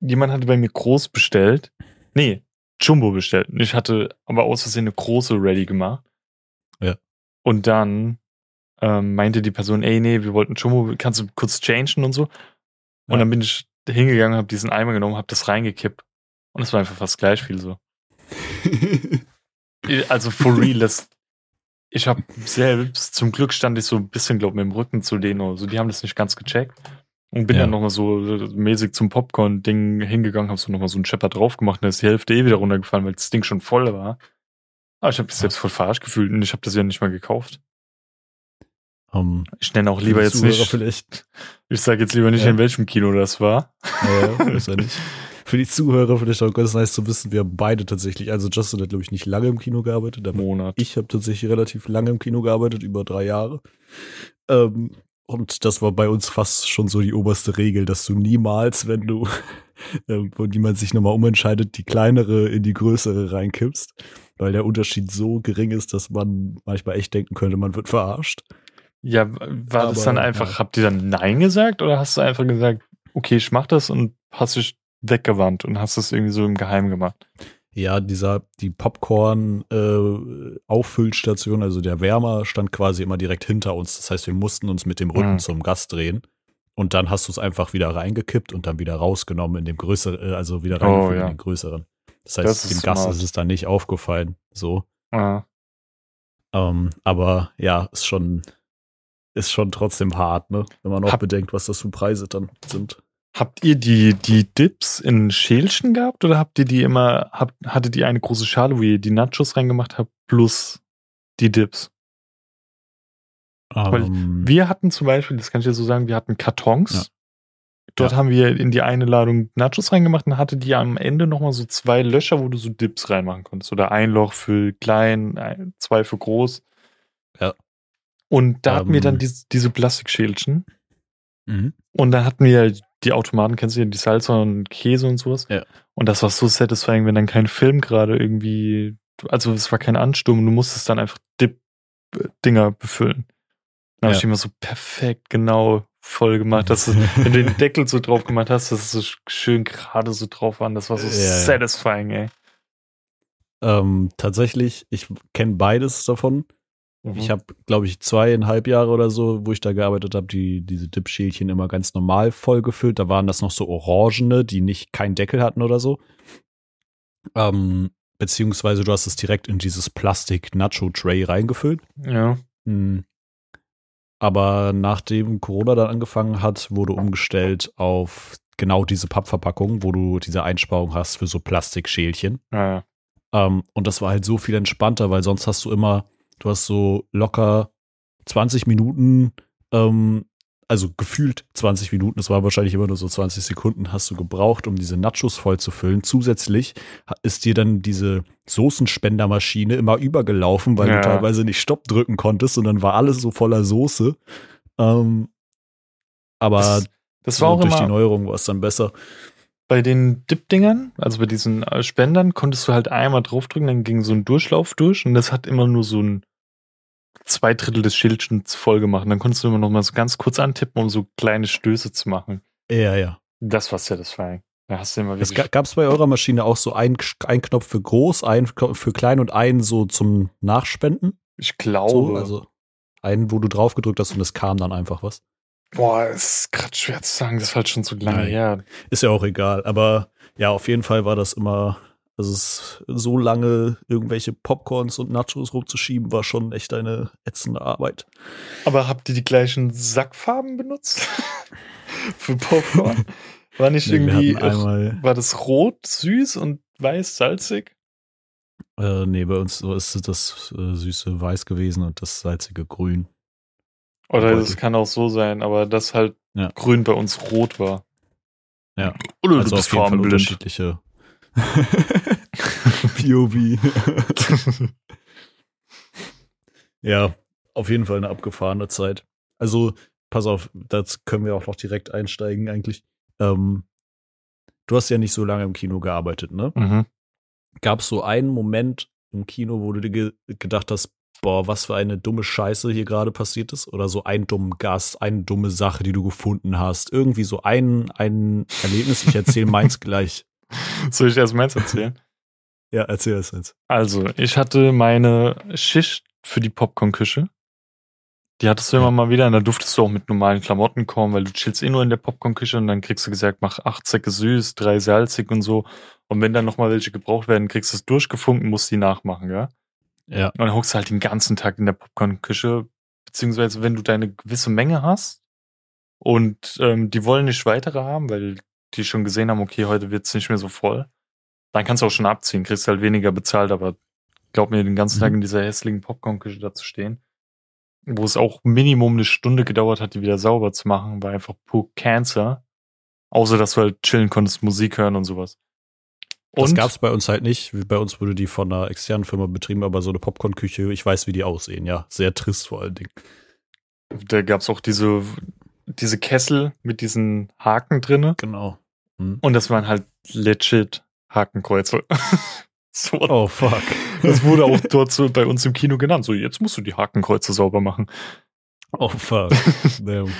jemand hatte bei mir Groß bestellt. Nee, Jumbo bestellt. Und ich hatte aber aus Versehen eine große ready gemacht. Und dann ähm, meinte die Person, ey, nee, wir wollten Jumbo, kannst du kurz changen und so. Und Ja. dann bin ich hingegangen, habe diesen Eimer genommen, habe das reingekippt. Und es war einfach fast gleich viel so. Also for real, das, ich habe selbst, zum Glück stand ich so ein bisschen, glaube mit dem Rücken zu denen oder so, die haben das nicht ganz gecheckt. Und bin Ja. dann nochmal so mäßig zum Popcorn-Ding hingegangen, habe so nochmal so einen Schepper drauf gemacht und da ist die Hälfte eh wieder runtergefallen, weil das Ding schon voll war. Aber ich habe mich selbst voll verarscht gefühlt und ich habe das ja nicht mal gekauft. Um, Ich nenne auch lieber jetzt Zuhörer nicht, Vielleicht, ich sage jetzt lieber nicht, Ja. in welchem Kino das war. Ja, ja, ja nicht. Für die Zuhörer vielleicht auch ganz nice zu wissen, wir haben beide tatsächlich, also Justin hat, glaube ich, nicht lange im Kino gearbeitet, aber Monat. ich habe tatsächlich relativ lange im Kino gearbeitet, über drei Jahre. Ähm, und das war bei uns fast schon so die oberste Regel, dass du niemals, wenn du, äh, wo niemand sich nochmal umentscheidet, die kleinere in die größere reinkippst, weil der Unterschied so gering ist, dass man manchmal echt denken könnte, man wird verarscht. Ja, war das Aber, dann einfach, ja. habt ihr dann Nein gesagt oder hast du einfach gesagt, okay, ich mach das und hast dich weggewandt und hast das irgendwie so im Geheimen gemacht? Ja, dieser, die Popcorn-Auffüllstation, also der Wärmer, stand quasi immer direkt hinter uns. Das heißt, wir mussten uns mit dem Rücken Mhm. zum Gast drehen. Und dann hast du es einfach wieder reingekippt und dann wieder rausgenommen in dem größeren, äh, also wieder Oh, reingefüllt ja. in den größeren. Das Das heißt, ist dem Gast smart. ist es dann nicht aufgefallen. So. Ah, Ähm, aber ja, ist schon, ist schon trotzdem hart, ne? Wenn man auch Hab- bedenkt, was das für Preise dann sind. Habt ihr die, die Dips in Schälchen gehabt oder habt ihr die immer, habt, hattet ihr eine große Schale, wo ihr die Nachos reingemacht habt, plus die Dips? Weil Ähm, Wir hatten zum Beispiel, das kann ich dir so sagen, wir hatten Kartons. Ja. Dort Ja. haben wir in die eine Ladung Nachos reingemacht und hatte die am Ende nochmal so zwei Löcher, wo du so Dips reinmachen konntest. Oder ein Loch für klein, ein, zwei für groß. Ja. Und da hatten wir dann Ähm. diese, diese Plastikschälchen. mhm. Und dann hatten wir die Automaten, kennst du ja, die Salsa und Käse und sowas. Ja. Und das war so satisfying, wenn dann kein Film gerade irgendwie, also es war kein Ansturm, du musstest dann einfach Dip-Dinger befüllen. Da habe Ja. ich immer so perfekt genau voll gemacht, dass du, wenn du den Deckel so drauf gemacht hast, dass es so schön gerade so drauf waren. Das war so Ja, satisfying, ey. ähm, tatsächlich, ich kenne beides davon. Mhm. Ich habe, glaube ich, zweieinhalb Jahre oder so, wo ich da gearbeitet habe, die diese Dip-Schälchen immer ganz normal vollgefüllt. Da waren das noch so orangene, die nicht keinen Deckel hatten oder so. Ähm, beziehungsweise du hast es direkt in dieses Plastik-Nacho-Tray reingefüllt. Ja. Hm. Aber nachdem Corona dann angefangen hat, wurde umgestellt auf genau diese Pappverpackung, wo du diese Einsparung hast für so Plastikschälchen. Ja. Ähm, und das war halt so viel entspannter, weil sonst hast du immer, du hast so locker 20 Minuten, ähm, also gefühlt 20 Minuten, es war wahrscheinlich immer nur so 20 Sekunden, hast du gebraucht, um diese Nachos voll zu füllen. Zusätzlich ist dir dann diese Soßenspendermaschine immer übergelaufen, weil Ja. du teilweise nicht Stopp drücken konntest und dann war alles so voller Soße. Ähm, aber Das, das war auch durch die Neuerung war es dann besser. bei den Dip-Dingern, also bei diesen äh, Spendern, konntest du halt einmal draufdrücken, dann ging so ein Durchlauf durch und das hat immer nur so ein zwei Drittel des Schildchens voll gemacht. Und dann konntest du immer noch mal so ganz kurz antippen, um so kleine Stöße zu machen. Ja, ja. Das war satisfying. Da hast du immer Es gab es bei eurer Maschine auch so ein, ein Knopf für groß, ein für klein und einen so zum Nachspenden? ich glaube. So, also einen, wo du drauf gedrückt hast und es kam dann einfach was. boah, ist gerade schwer zu sagen, das ist halt schon so lange her. Ist ja auch egal. Aber ja, auf jeden Fall war das immer, also es so lange irgendwelche Popcorns und Nachos rumzuschieben, war schon echt eine ätzende Arbeit. Aber habt ihr die gleichen Sackfarben benutzt? Für Popcorn? War nicht Nee, irgendwie. einmal, war das rot, süß und weiß, salzig? äh, nee, bei uns ist das äh, süße Weiß gewesen und das salzige Grün. Oder das kann auch so sein, aber das halt Ja. grün bei uns rot war. Ja. Oder Also auf jeden Fall unterschiedliche POV. ja, auf jeden Fall eine abgefahrene Zeit. Also, pass auf, das können wir auch noch direkt einsteigen eigentlich. Ähm, du hast ja nicht so lange im Kino gearbeitet, ne? mhm. Gab es so einen Moment im Kino, wo du dir ge gedacht hast, boah, was für eine dumme Scheiße hier gerade passiert ist? Oder so einen dummen Gast, eine dumme Sache, die du gefunden hast? Irgendwie so ein, ein Erlebnis. Ich erzähle meins gleich. Soll ich erst meins erzählen? Ja, erzähl es jetzt. Also, ich hatte meine Schicht für die Popcorn-Küche. Die hattest du immer mal wieder und da durftest du auch mit normalen Klamotten kommen, weil du chillst eh nur in der Popcorn-Küche und dann kriegst du gesagt, mach acht Säcke süß, drei salzig und so. Und wenn dann nochmal welche gebraucht werden, kriegst du es durchgefunken, musst die nachmachen, ja? Ja. Und dann hockst du halt den ganzen Tag in der Popcorn-Küche, beziehungsweise wenn du deine gewisse Menge hast und ähm, die wollen nicht weitere haben, weil die schon gesehen haben, okay, heute wird's nicht mehr so voll, dann kannst du auch schon abziehen, kriegst halt weniger bezahlt, aber glaub mir, den ganzen Mhm. Tag in dieser hässlichen Popcorn-Küche da zu stehen, wo es auch Minimum eine Stunde gedauert hat, die wieder sauber zu machen, war einfach pur Cancer. Außer, dass du halt chillen konntest, Musik hören und sowas. Das Und gab's bei uns halt nicht. Bei uns wurde die von einer externen Firma betrieben, aber so eine Popcorn-Küche, ich weiß, wie die aussehen, ja. Sehr trist vor allen Dingen. da gab's auch diese, diese Kessel mit diesen Haken drinne. Genau. Hm. Und das waren halt legit Hakenkreuze. so, Oh, fuck. das wurde auch dort so bei uns im Kino genannt. So, jetzt musst du die Hakenkreuze sauber machen. Oh, fuck. Damn.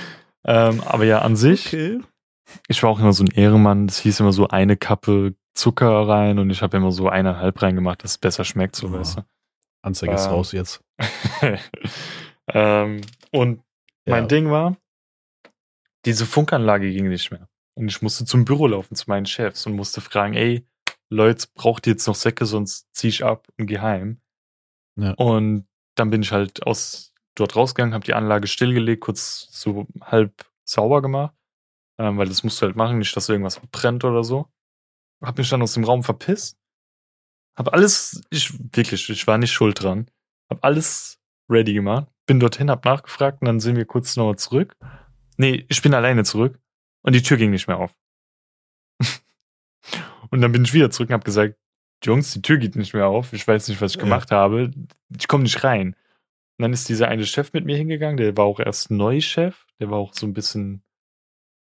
Ähm, aber ja, an sich, Okay. ich war auch immer so ein Ehrenmann. Das hieß immer so eine Kappe Zucker rein und ich habe immer so eineinhalb reingemacht, dass es besser schmeckt, so Oh. weißt Anzeige ist Ähm, raus jetzt. du. ähm, und mein Ja. Ding war, diese Funkanlage ging nicht mehr. Und ich musste zum Büro laufen zu meinen Chefs und musste fragen, ey, Leute, braucht ihr jetzt noch Säcke, sonst zieh ich ab und geh heim. Ja. Und dann bin ich halt aus dort rausgegangen, habe die Anlage stillgelegt, kurz so halb sauber gemacht, ähm, weil das musst du halt machen, nicht, dass irgendwas brennt oder so. Hab mich dann aus dem Raum verpisst, hab alles, ich wirklich, ich war nicht schuld dran, hab alles ready gemacht, bin dorthin, hab nachgefragt und dann sind wir kurz nochmal zurück. Nee, ich bin alleine zurück und die Tür ging nicht mehr auf. und dann bin ich wieder zurück und hab gesagt, Jungs, die Tür geht nicht mehr auf, ich weiß nicht, was ich Ja. gemacht habe, ich komme nicht rein. Und dann ist dieser eine Chef mit mir hingegangen, der war auch erst neu Chef, der war auch so ein bisschen,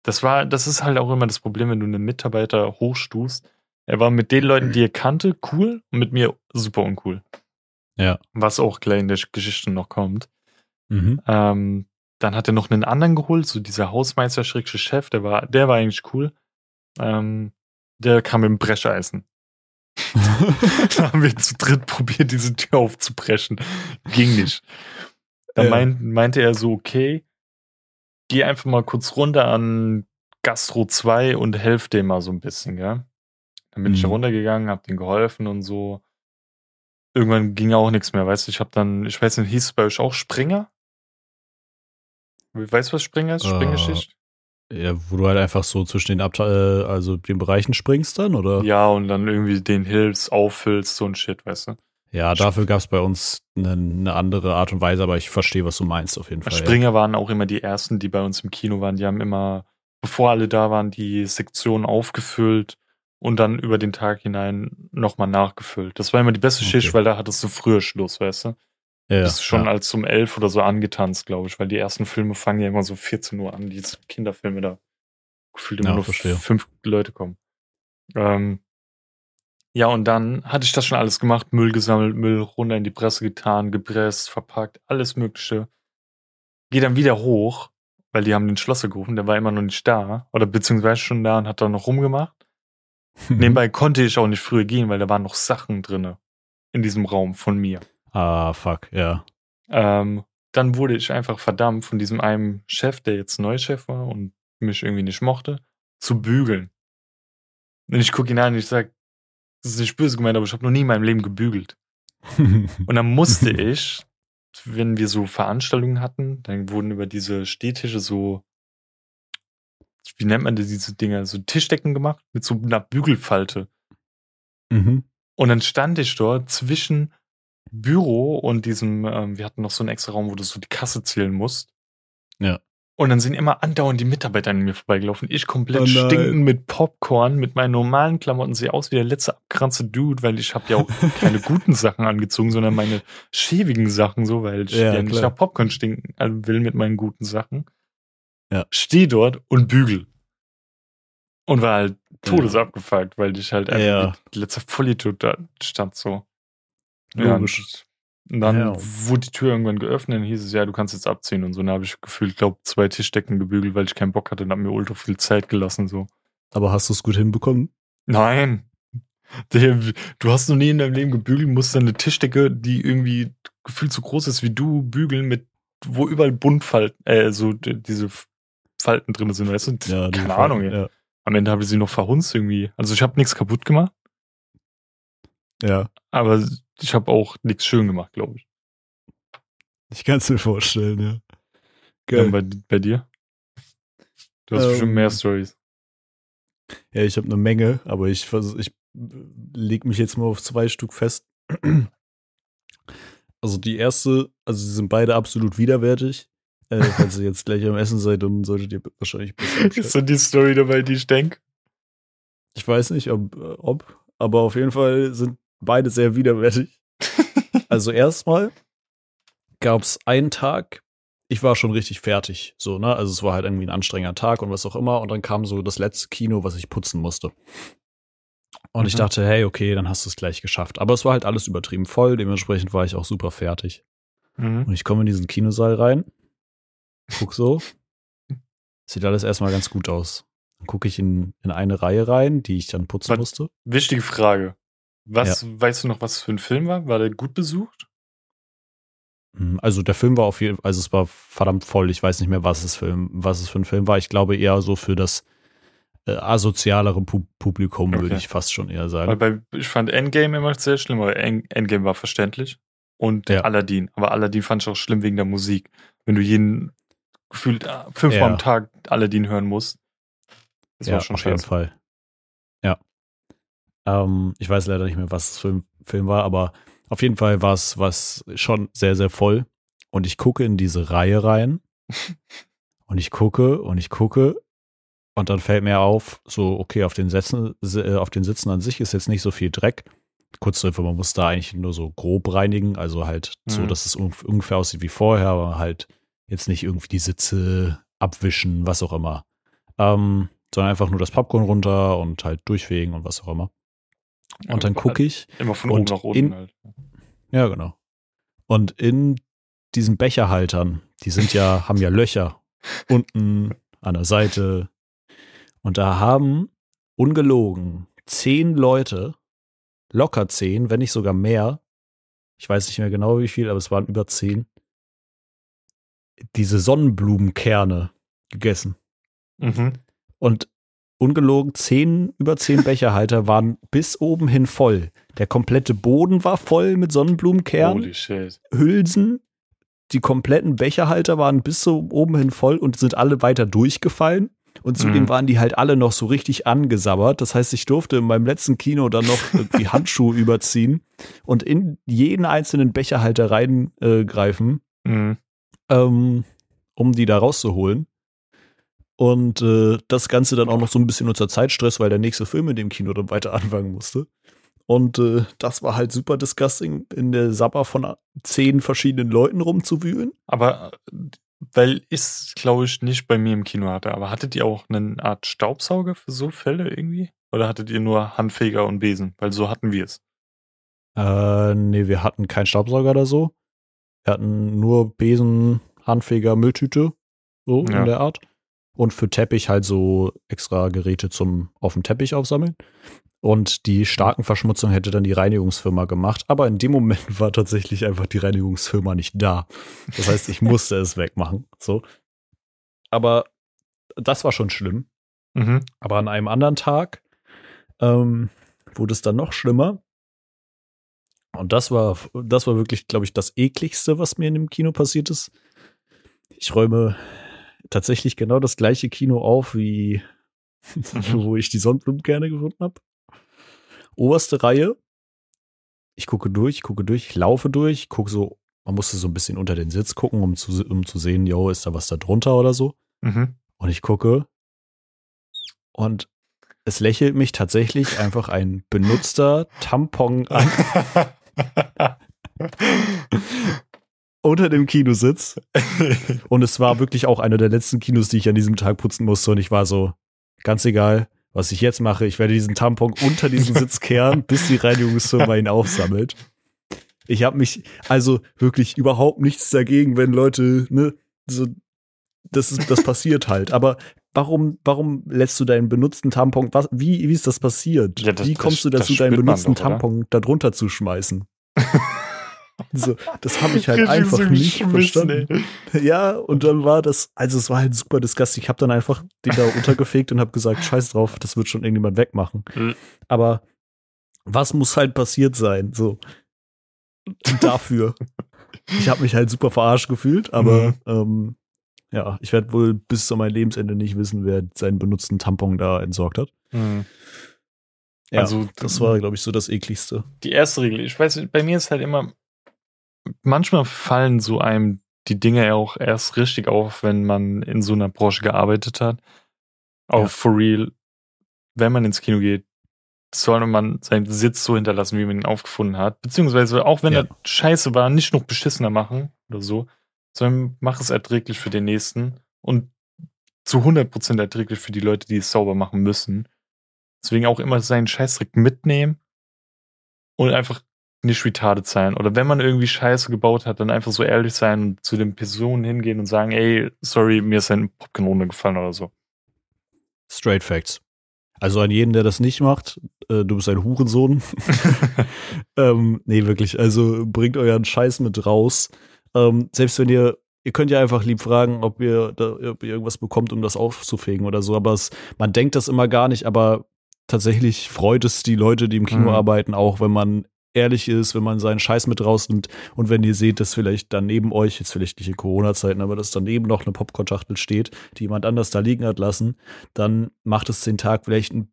das war, das ist halt auch immer das Problem, wenn du einen Mitarbeiter hochstufst. Er war mit den Leuten, die er kannte, cool und mit mir super uncool. Ja. Was auch gleich in der Geschichte noch kommt. Mhm. Ähm, dann hat er noch einen anderen geholt, so dieser Hausmeister schrägsche Chef, der war, der war eigentlich cool. Ähm, der kam mit dem Brecheisen. da haben wir zu dritt probiert, diese Tür aufzubrechen. Ging nicht. Da meint, meinte er so, okay, geh einfach mal kurz runter an Gastro 2 und helf dem mal so ein bisschen, ja. Dann bin ich Mhm. runtergegangen, hab denen geholfen und so. Irgendwann ging auch nichts mehr, weißt du, ich hab dann, ich weiß nicht, hieß es bei euch auch Springer? Weißt du, was Springer ist? Äh, Springerschicht? Ja, wo du halt einfach so zwischen den Abte äh, also den Bereichen springst dann, oder? Ja, und dann irgendwie den hilfst, auffüllst, so ein Shit, weißt du? Ja, dafür gab es bei uns eine, eine, andere Art und Weise, aber ich verstehe, was du meinst, auf jeden Fall. Springer ja. waren auch immer die ersten, die bei uns im Kino waren. Die haben immer, bevor alle da waren, die Sektion aufgefüllt und dann über den Tag hinein nochmal nachgefüllt. Das war immer die beste okay. Schicht, weil da hattest du früher Schluss, weißt du? Ja, Bist schon ja. als um elf oder so angetanzt, glaube ich, weil die ersten Filme fangen ja immer so 14 Uhr an, diese Kinderfilme da gefühlt immer ja, nur verstehe. fünf Leute kommen. Ähm, ja, und dann hatte ich das schon alles gemacht, Müll gesammelt, Müll runter in die Presse getan, gepresst, verpackt, alles Mögliche. Geh dann wieder hoch, weil die haben den Schlosser gerufen, der war immer noch nicht da, oder beziehungsweise schon da und hat da noch rumgemacht. Nebenbei konnte ich auch nicht früher gehen, weil da waren noch Sachen drinne in diesem Raum von mir. Ah, fuck, ja. Ähm, dann wurde ich einfach verdammt von diesem einen Chef, der jetzt Neuchef war und mich irgendwie nicht mochte, zu bügeln. Und ich gucke ihn an und ich sage, das ist nicht böse gemeint, aber ich habe noch nie in meinem Leben gebügelt. und dann musste ich, wenn wir so Veranstaltungen hatten, dann wurden über diese Stehtische so, wie nennt man diese Dinger, so Tischdecken gemacht mit so einer Bügelfalte. Mhm. Und dann stand ich dort zwischen Büro und diesem, ähm, wir hatten noch so einen extra Raum, wo du so die Kasse zählen musst. Ja. Und dann sind immer andauernd die Mitarbeiter an mir vorbeigelaufen. Ich komplett oh stinkend mit Popcorn, mit meinen normalen Klamotten, sehe aus wie der letzte abgeranzte Dude, weil ich habe ja auch keine guten Sachen angezogen, sondern meine schäbigen Sachen, so, weil ich ja, ja nicht nach Popcorn stinken äh, will mit meinen guten Sachen. Ja. Steh dort und bügel. Und war halt todesabgefuckt, weil ich halt einfach ja. die letzte Vollidiot da stand so. Logisch. Ja, und dann ja. wurde die Tür irgendwann geöffnet, dann hieß es, ja, du kannst jetzt abziehen und so. Dann habe ich gefühlt, glaube zwei Tischdecken gebügelt, weil ich keinen Bock hatte und habe mir ultra viel Zeit gelassen. so. Aber hast du es gut hinbekommen? Nein. Du hast noch nie in deinem Leben gebügelt, musst dann eine Tischdecke, die irgendwie gefühlt so groß ist wie du, bügeln mit, wo überall Buntfalten, äh, so diese Falten drin sind, weißt du? Ja, Keine Falten, Ahnung, ja. Am Ende habe ich sie noch verhunzt irgendwie. Also ich habe nichts kaputt gemacht. Ja. Aber ich habe auch nichts schön gemacht, glaube ich. Ich kann es mir vorstellen, ja. Geil. Ja, bei, bei, dir? Du hast ähm, bestimmt mehr Stories. Ja, ich habe eine Menge, aber ich, ich leg mich jetzt mal auf zwei Stück fest. Also die erste, also sie sind beide absolut widerwärtig. Äh, falls ihr jetzt gleich am Essen seid, dann solltet ihr wahrscheinlich besser Ist denn die Story dabei, die ich denke? Ich weiß nicht, ob, ob, aber auf jeden Fall sind beide sehr widerwärtig. also erstmal gab es einen Tag, ich war schon richtig fertig, so, ne? Also es war halt irgendwie ein anstrengender Tag und was auch immer. Und dann kam so das letzte Kino, was ich putzen musste. Und mhm. ich dachte, hey, okay, dann hast du es gleich geschafft. Aber es war halt alles übertrieben voll, dementsprechend war ich auch super fertig. Mhm. Und ich komme in diesen Kinosaal rein, guck so, sieht alles erstmal ganz gut aus. Dann gucke ich in, in eine Reihe rein, die ich dann putzen was, musste. Wichtige Frage. Was, ja. weißt du noch, was für ein Film war? War der gut besucht? Hm, also der Film war auf jeden Fall, also es war verdammt voll. Ich weiß nicht mehr, was es für, was es für ein Film war. Ich glaube eher so für das äh, asozialere Pu Publikum, okay. würde ich fast schon eher sagen. Weil bei, ich fand Endgame immer sehr schlimm, aber Endgame war verständlich. Und ja. Aladdin. Aber Aladdin fand ich auch schlimm wegen der Musik. Wenn du jeden gefühlt äh, fünfmal ja. am Tag Aladdin hören musst. Das ja, war schon auf scheiße. jeden Fall. Ähm, ich weiß leider nicht mehr, was es für ein Film war, aber auf jeden Fall war es was schon sehr, sehr voll. Und ich gucke in diese Reihe rein. und ich gucke und ich gucke. Und dann fällt mir auf, so, okay, auf den, Sätzen, äh, auf den Sitzen an sich ist jetzt nicht so viel Dreck. Kurz Info, man muss da eigentlich nur so grob reinigen, also halt mhm. so, dass es ungefähr aussieht wie vorher, aber halt jetzt nicht irgendwie die Sitze abwischen, was auch immer. Ähm, sondern einfach nur das Popcorn runter und halt durchfegen und was auch immer. Und dann gucke ich. Immer von oben nach unten in, halt. Ja, genau. Und in diesen Becherhaltern, die sind ja, haben ja Löcher unten an der Seite. Und da haben ungelogen zehn Leute, locker zehn, wenn nicht sogar mehr, ich weiß nicht mehr genau wie viel, aber es waren über zehn, diese Sonnenblumenkerne gegessen. Mhm. Und ungelogen, zehn, über zehn Becherhalter waren bis oben hin voll. Der komplette Boden war voll mit Sonnenblumenkernen. Hülsen. Die kompletten Becherhalter waren bis so oben hin voll und sind alle weiter durchgefallen. Und zudem Mhm. waren die halt alle noch so richtig angesabbert. Das heißt, ich durfte in meinem letzten Kino dann noch die Handschuhe überziehen und in jeden einzelnen Becherhalter reingreifen, äh, greifen, Mhm. ähm, um die da rauszuholen. Und äh, das Ganze dann auch noch so ein bisschen unter Zeitstress, weil der nächste Film in dem Kino dann weiter anfangen musste. Und äh, das war halt super disgusting, in der Sabber von zehn verschiedenen Leuten rumzuwühlen. Aber äh, weil ich es, glaube ich, nicht bei mir im Kino hatte, aber hattet ihr auch eine Art Staubsauger für so Fälle irgendwie? Oder hattet ihr nur Handfeger und Besen? Weil so hatten wir es. Äh, nee, wir hatten keinen Staubsauger oder so. Wir hatten nur Besen, Handfeger, Mülltüte, so Ja. in der Art. Und für Teppich halt so extra Geräte zum auf dem Teppich aufsammeln. Und die starken Verschmutzungen hätte dann die Reinigungsfirma gemacht. Aber in dem Moment war tatsächlich einfach die Reinigungsfirma nicht da. Das heißt, ich musste es wegmachen. So. Aber das war schon schlimm. Mhm. Aber an einem anderen Tag ähm, wurde es dann noch schlimmer. Und das war, das war wirklich, glaube ich, das ekligste, was mir in dem Kino passiert ist. Ich räume tatsächlich genau das gleiche Kino auf, wie wo ich die Sonnenblumenkerne gefunden habe. Oberste Reihe. Ich gucke durch, gucke durch, ich laufe durch, gucke so, man musste so ein bisschen unter den Sitz gucken, um zu, um zu sehen, yo, ist da was da drunter oder so. Mhm. Und ich gucke und es lächelt mich tatsächlich einfach ein benutzter Tampon an unter dem Kinositz. Und es war wirklich auch einer der letzten Kinos, die ich an diesem Tag putzen musste. Und ich war so, ganz egal, was ich jetzt mache, ich werde diesen Tampon unter diesen Sitz kehren, bis die Reinigungsfirma ihn aufsammelt. Ich habe mich also wirklich überhaupt nichts dagegen, wenn Leute, ne, so, das ist, das passiert halt. Aber warum, warum lässt du deinen benutzten Tampon, was, wie, wie ist das passiert? Ja, das- wie kommst du dazu, deinen benutzten doch? Tampon da drunter zu schmeißen? so, das habe ich halt einfach nicht verstanden. Ja, und dann war das, also es war halt super disgusting. Ich habe dann einfach den da untergefegt und habe gesagt, scheiß drauf, das wird schon irgendjemand wegmachen. Mhm. Aber was muss halt passiert sein? So. Dafür. ich habe mich halt super verarscht gefühlt, aber Mhm. ähm, ja, ich werde wohl bis zu meinem Lebensende nicht wissen, wer seinen benutzten Tampon da entsorgt hat. Mhm. Ja, Also, das war, glaube ich, so das ekligste. die erste Regel. Ich weiß, bei mir ist halt immer, manchmal fallen so einem die Dinge ja auch erst richtig auf, wenn man in so einer Branche gearbeitet hat. Auch Ja. for real, wenn man ins Kino geht, soll man seinen Sitz so hinterlassen, wie man ihn aufgefunden hat. Beziehungsweise auch wenn Ja. er scheiße war, nicht noch beschissener machen oder so, sondern mach es erträglich für den nächsten und zu 100% erträglich für die Leute, die es sauber machen müssen. Deswegen auch immer seinen Scheißdreck mitnehmen und einfach nicht retarded sein. Oder wenn man irgendwie Scheiße gebaut hat, dann einfach so ehrlich sein und zu den Personen hingehen und sagen, ey, sorry, mir ist ein Popcorn runtergefallen oder so. Straight Facts. Also an jeden, der das nicht macht, äh, du bist ein Hurensohn. ähm, nee, wirklich. Also bringt euren Scheiß mit raus. Ähm, selbst wenn ihr, ihr könnt ja einfach lieb fragen, ob ihr, da, ob ihr irgendwas bekommt, um das aufzufegen oder so. Aber es, man denkt das immer gar nicht, aber tatsächlich freut es die Leute, die im Kino Mhm. arbeiten, auch wenn man ehrlich ist, wenn man seinen Scheiß mit rausnimmt und wenn ihr seht, dass vielleicht da neben euch, jetzt vielleicht nicht in Corona-Zeiten, aber dass daneben noch eine Popcorn-Schachtel steht, die jemand anders da liegen hat lassen, dann macht es den Tag vielleicht ein,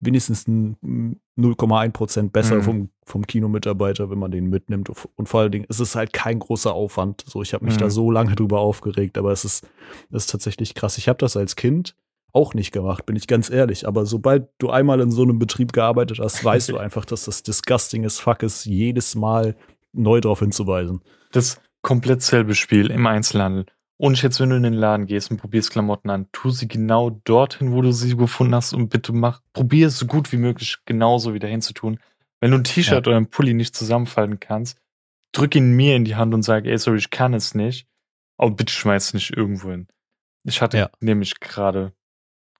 wenigstens ein mm, 0,1 Prozent besser Mhm. vom, vom Kinomitarbeiter, wenn man den mitnimmt. Und vor allen Dingen ist es halt kein großer Aufwand. So, ich habe mich Mhm. da so lange drüber aufgeregt, aber es ist, es ist tatsächlich krass. Ich habe das als Kind auch nicht gemacht, bin ich ganz ehrlich. Aber sobald du einmal in so einem Betrieb gearbeitet hast, weißt du einfach, dass das disgusting as fuck ist, jedes Mal neu darauf hinzuweisen. Das komplett selbe Spiel im Einzelhandel. Und jetzt, wenn du in den Laden gehst und probierst Klamotten an, tu sie genau dorthin, wo du sie gefunden hast und bitte mach, probier es so gut wie möglich genauso wieder hinzutun. Wenn du ein T-Shirt oder ein Pulli nicht zusammenfalten kannst, drück ihn mir in die Hand und sag, ey, sorry, ich kann es nicht. Aber bitte schmeiß es nicht irgendwo hin. Ich hatte Ja. nämlich gerade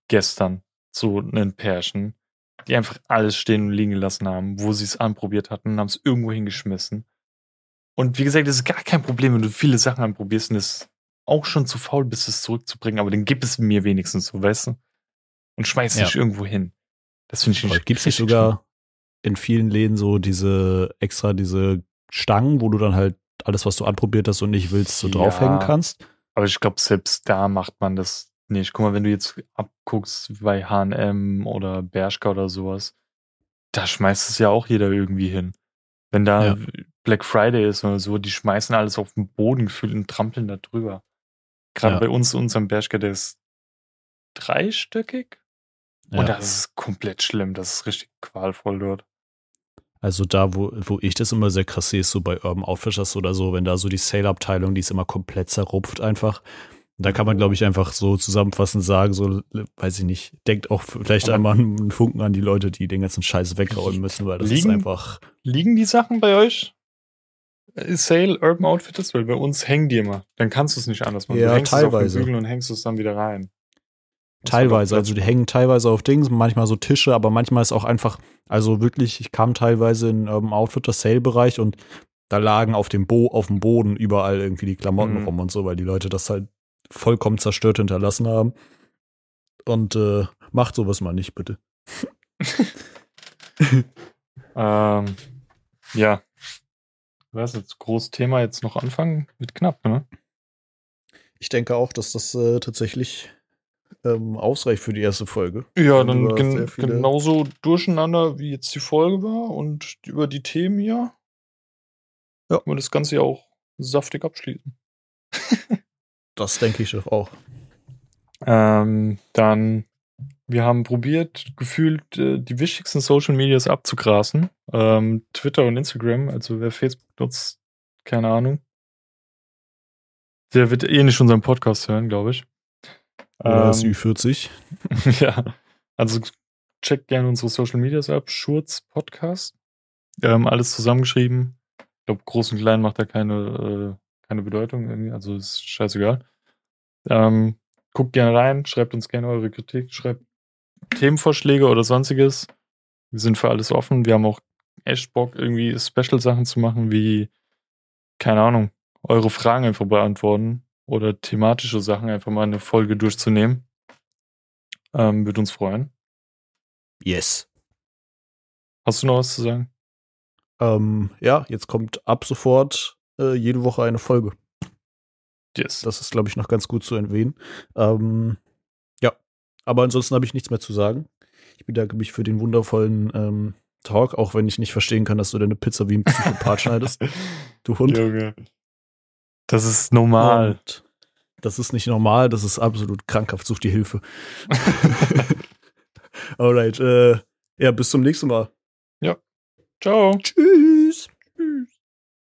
gestern so einen Pärchen, die einfach alles stehen und liegen gelassen haben, wo sie es anprobiert hatten und haben es irgendwo hingeschmissen. Und wie gesagt, es ist gar kein Problem, wenn du viele Sachen anprobierst und es auch schon zu faul bist, es zurückzubringen, aber dann gib es mir wenigstens so, weißt du? Und schmeiß Ja. nicht irgendwo hin. Das finde ich nicht. Gibt es nicht sogar in vielen Läden so diese extra diese Stangen, wo du dann halt alles, was du anprobiert hast und nicht willst, so Ja. draufhängen kannst? Aber ich glaube, selbst da macht man das nicht. Guck mal, wenn du jetzt abguckst bei H&M oder Bershka oder sowas, da schmeißt es ja auch jeder irgendwie hin. Wenn da Ja. Black Friday ist oder so, die schmeißen alles auf den Boden gefühlt und trampeln da drüber. Gerade Ja. bei uns, unserem Bershka, der ist dreistöckig Ja. und das ist komplett schlimm. Das ist richtig qualvoll dort. Also da, wo, wo ich das immer sehr krass sehe, ist so bei Urban Outfitters oder so, wenn da so die Sale-Abteilung, die ist immer komplett zerrupft einfach. Da kann man, glaube ich, einfach so zusammenfassend sagen, so, weiß ich nicht, denkt auch vielleicht einmal einen Funken an die Leute, die den ganzen Scheiß wegräumen müssen, weil das ist Liegen- einfach, Liegen die Sachen bei euch? Äh, Sale, Urban Outfitters? Weil bei uns hängen die immer. Dann kannst du es nicht anders machen. Ja, du hängst teilweise. es auf den Bügel und hängst es dann wieder rein. Das teilweise, also die hängen teilweise auf Dings, manchmal so Tische, aber manchmal ist auch einfach, also wirklich, ich kam teilweise in Urban Outfitters Sale-Bereich und da lagen auf dem, Bo auf dem Boden überall irgendwie die Klamotten Mhm. rum und so, weil die Leute das halt vollkommen zerstört hinterlassen haben. Und äh, macht sowas mal nicht, bitte. Ähm, ja. Was jetzt großes Thema jetzt noch anfangen? Wird knapp, ne? Ich denke auch, dass das äh, tatsächlich ähm, ausreicht für die erste Folge. Ja, dann gen genauso durcheinander, wie jetzt die Folge war und über die Themen hier. Ja. Können wir das Ganze ja auch saftig abschließen. Das denke ich auch. Ähm, dann, wir haben probiert, gefühlt äh, die wichtigsten Social Medias abzugrasen. Ähm, Twitter und Instagram, also wer Facebook nutzt, keine Ahnung. Der wird eh nicht unseren Podcast hören, glaube ich. Oder das Ähm, Ü40. ja, also checkt gerne unsere Social Medias ab. Schurz Podcast. Ähm, alles zusammengeschrieben. Ich glaube, groß und klein macht da keine, äh, keine Bedeutung irgendwie. Also ist scheißegal. Ähm, guckt gerne rein, schreibt uns gerne eure Kritik, schreibt Themenvorschläge oder sonstiges. Wir sind für alles offen. Wir haben auch echt Bock, irgendwie Special-Sachen zu machen, wie, keine Ahnung, eure Fragen einfach beantworten oder thematische Sachen einfach mal eine Folge durchzunehmen. Ähm, würde uns freuen. Yes. Hast du noch was zu sagen? Ähm, ja, jetzt kommt ab sofort äh, jede Woche eine Folge. Yes. Das ist, glaube ich, noch ganz gut zu erwähnen. Ähm, ja, aber ansonsten habe ich nichts mehr zu sagen. Ich bedanke mich für den wundervollen ähm, Talk, auch wenn ich nicht verstehen kann, dass du deine Pizza wie ein Psychopath schneidest. Du Hund. Junge. Das ist normal. Und das ist nicht normal, das ist absolut krankhaft. Such die Hilfe. Alright, äh, ja, bis zum nächsten Mal. Ciao. Tschüss.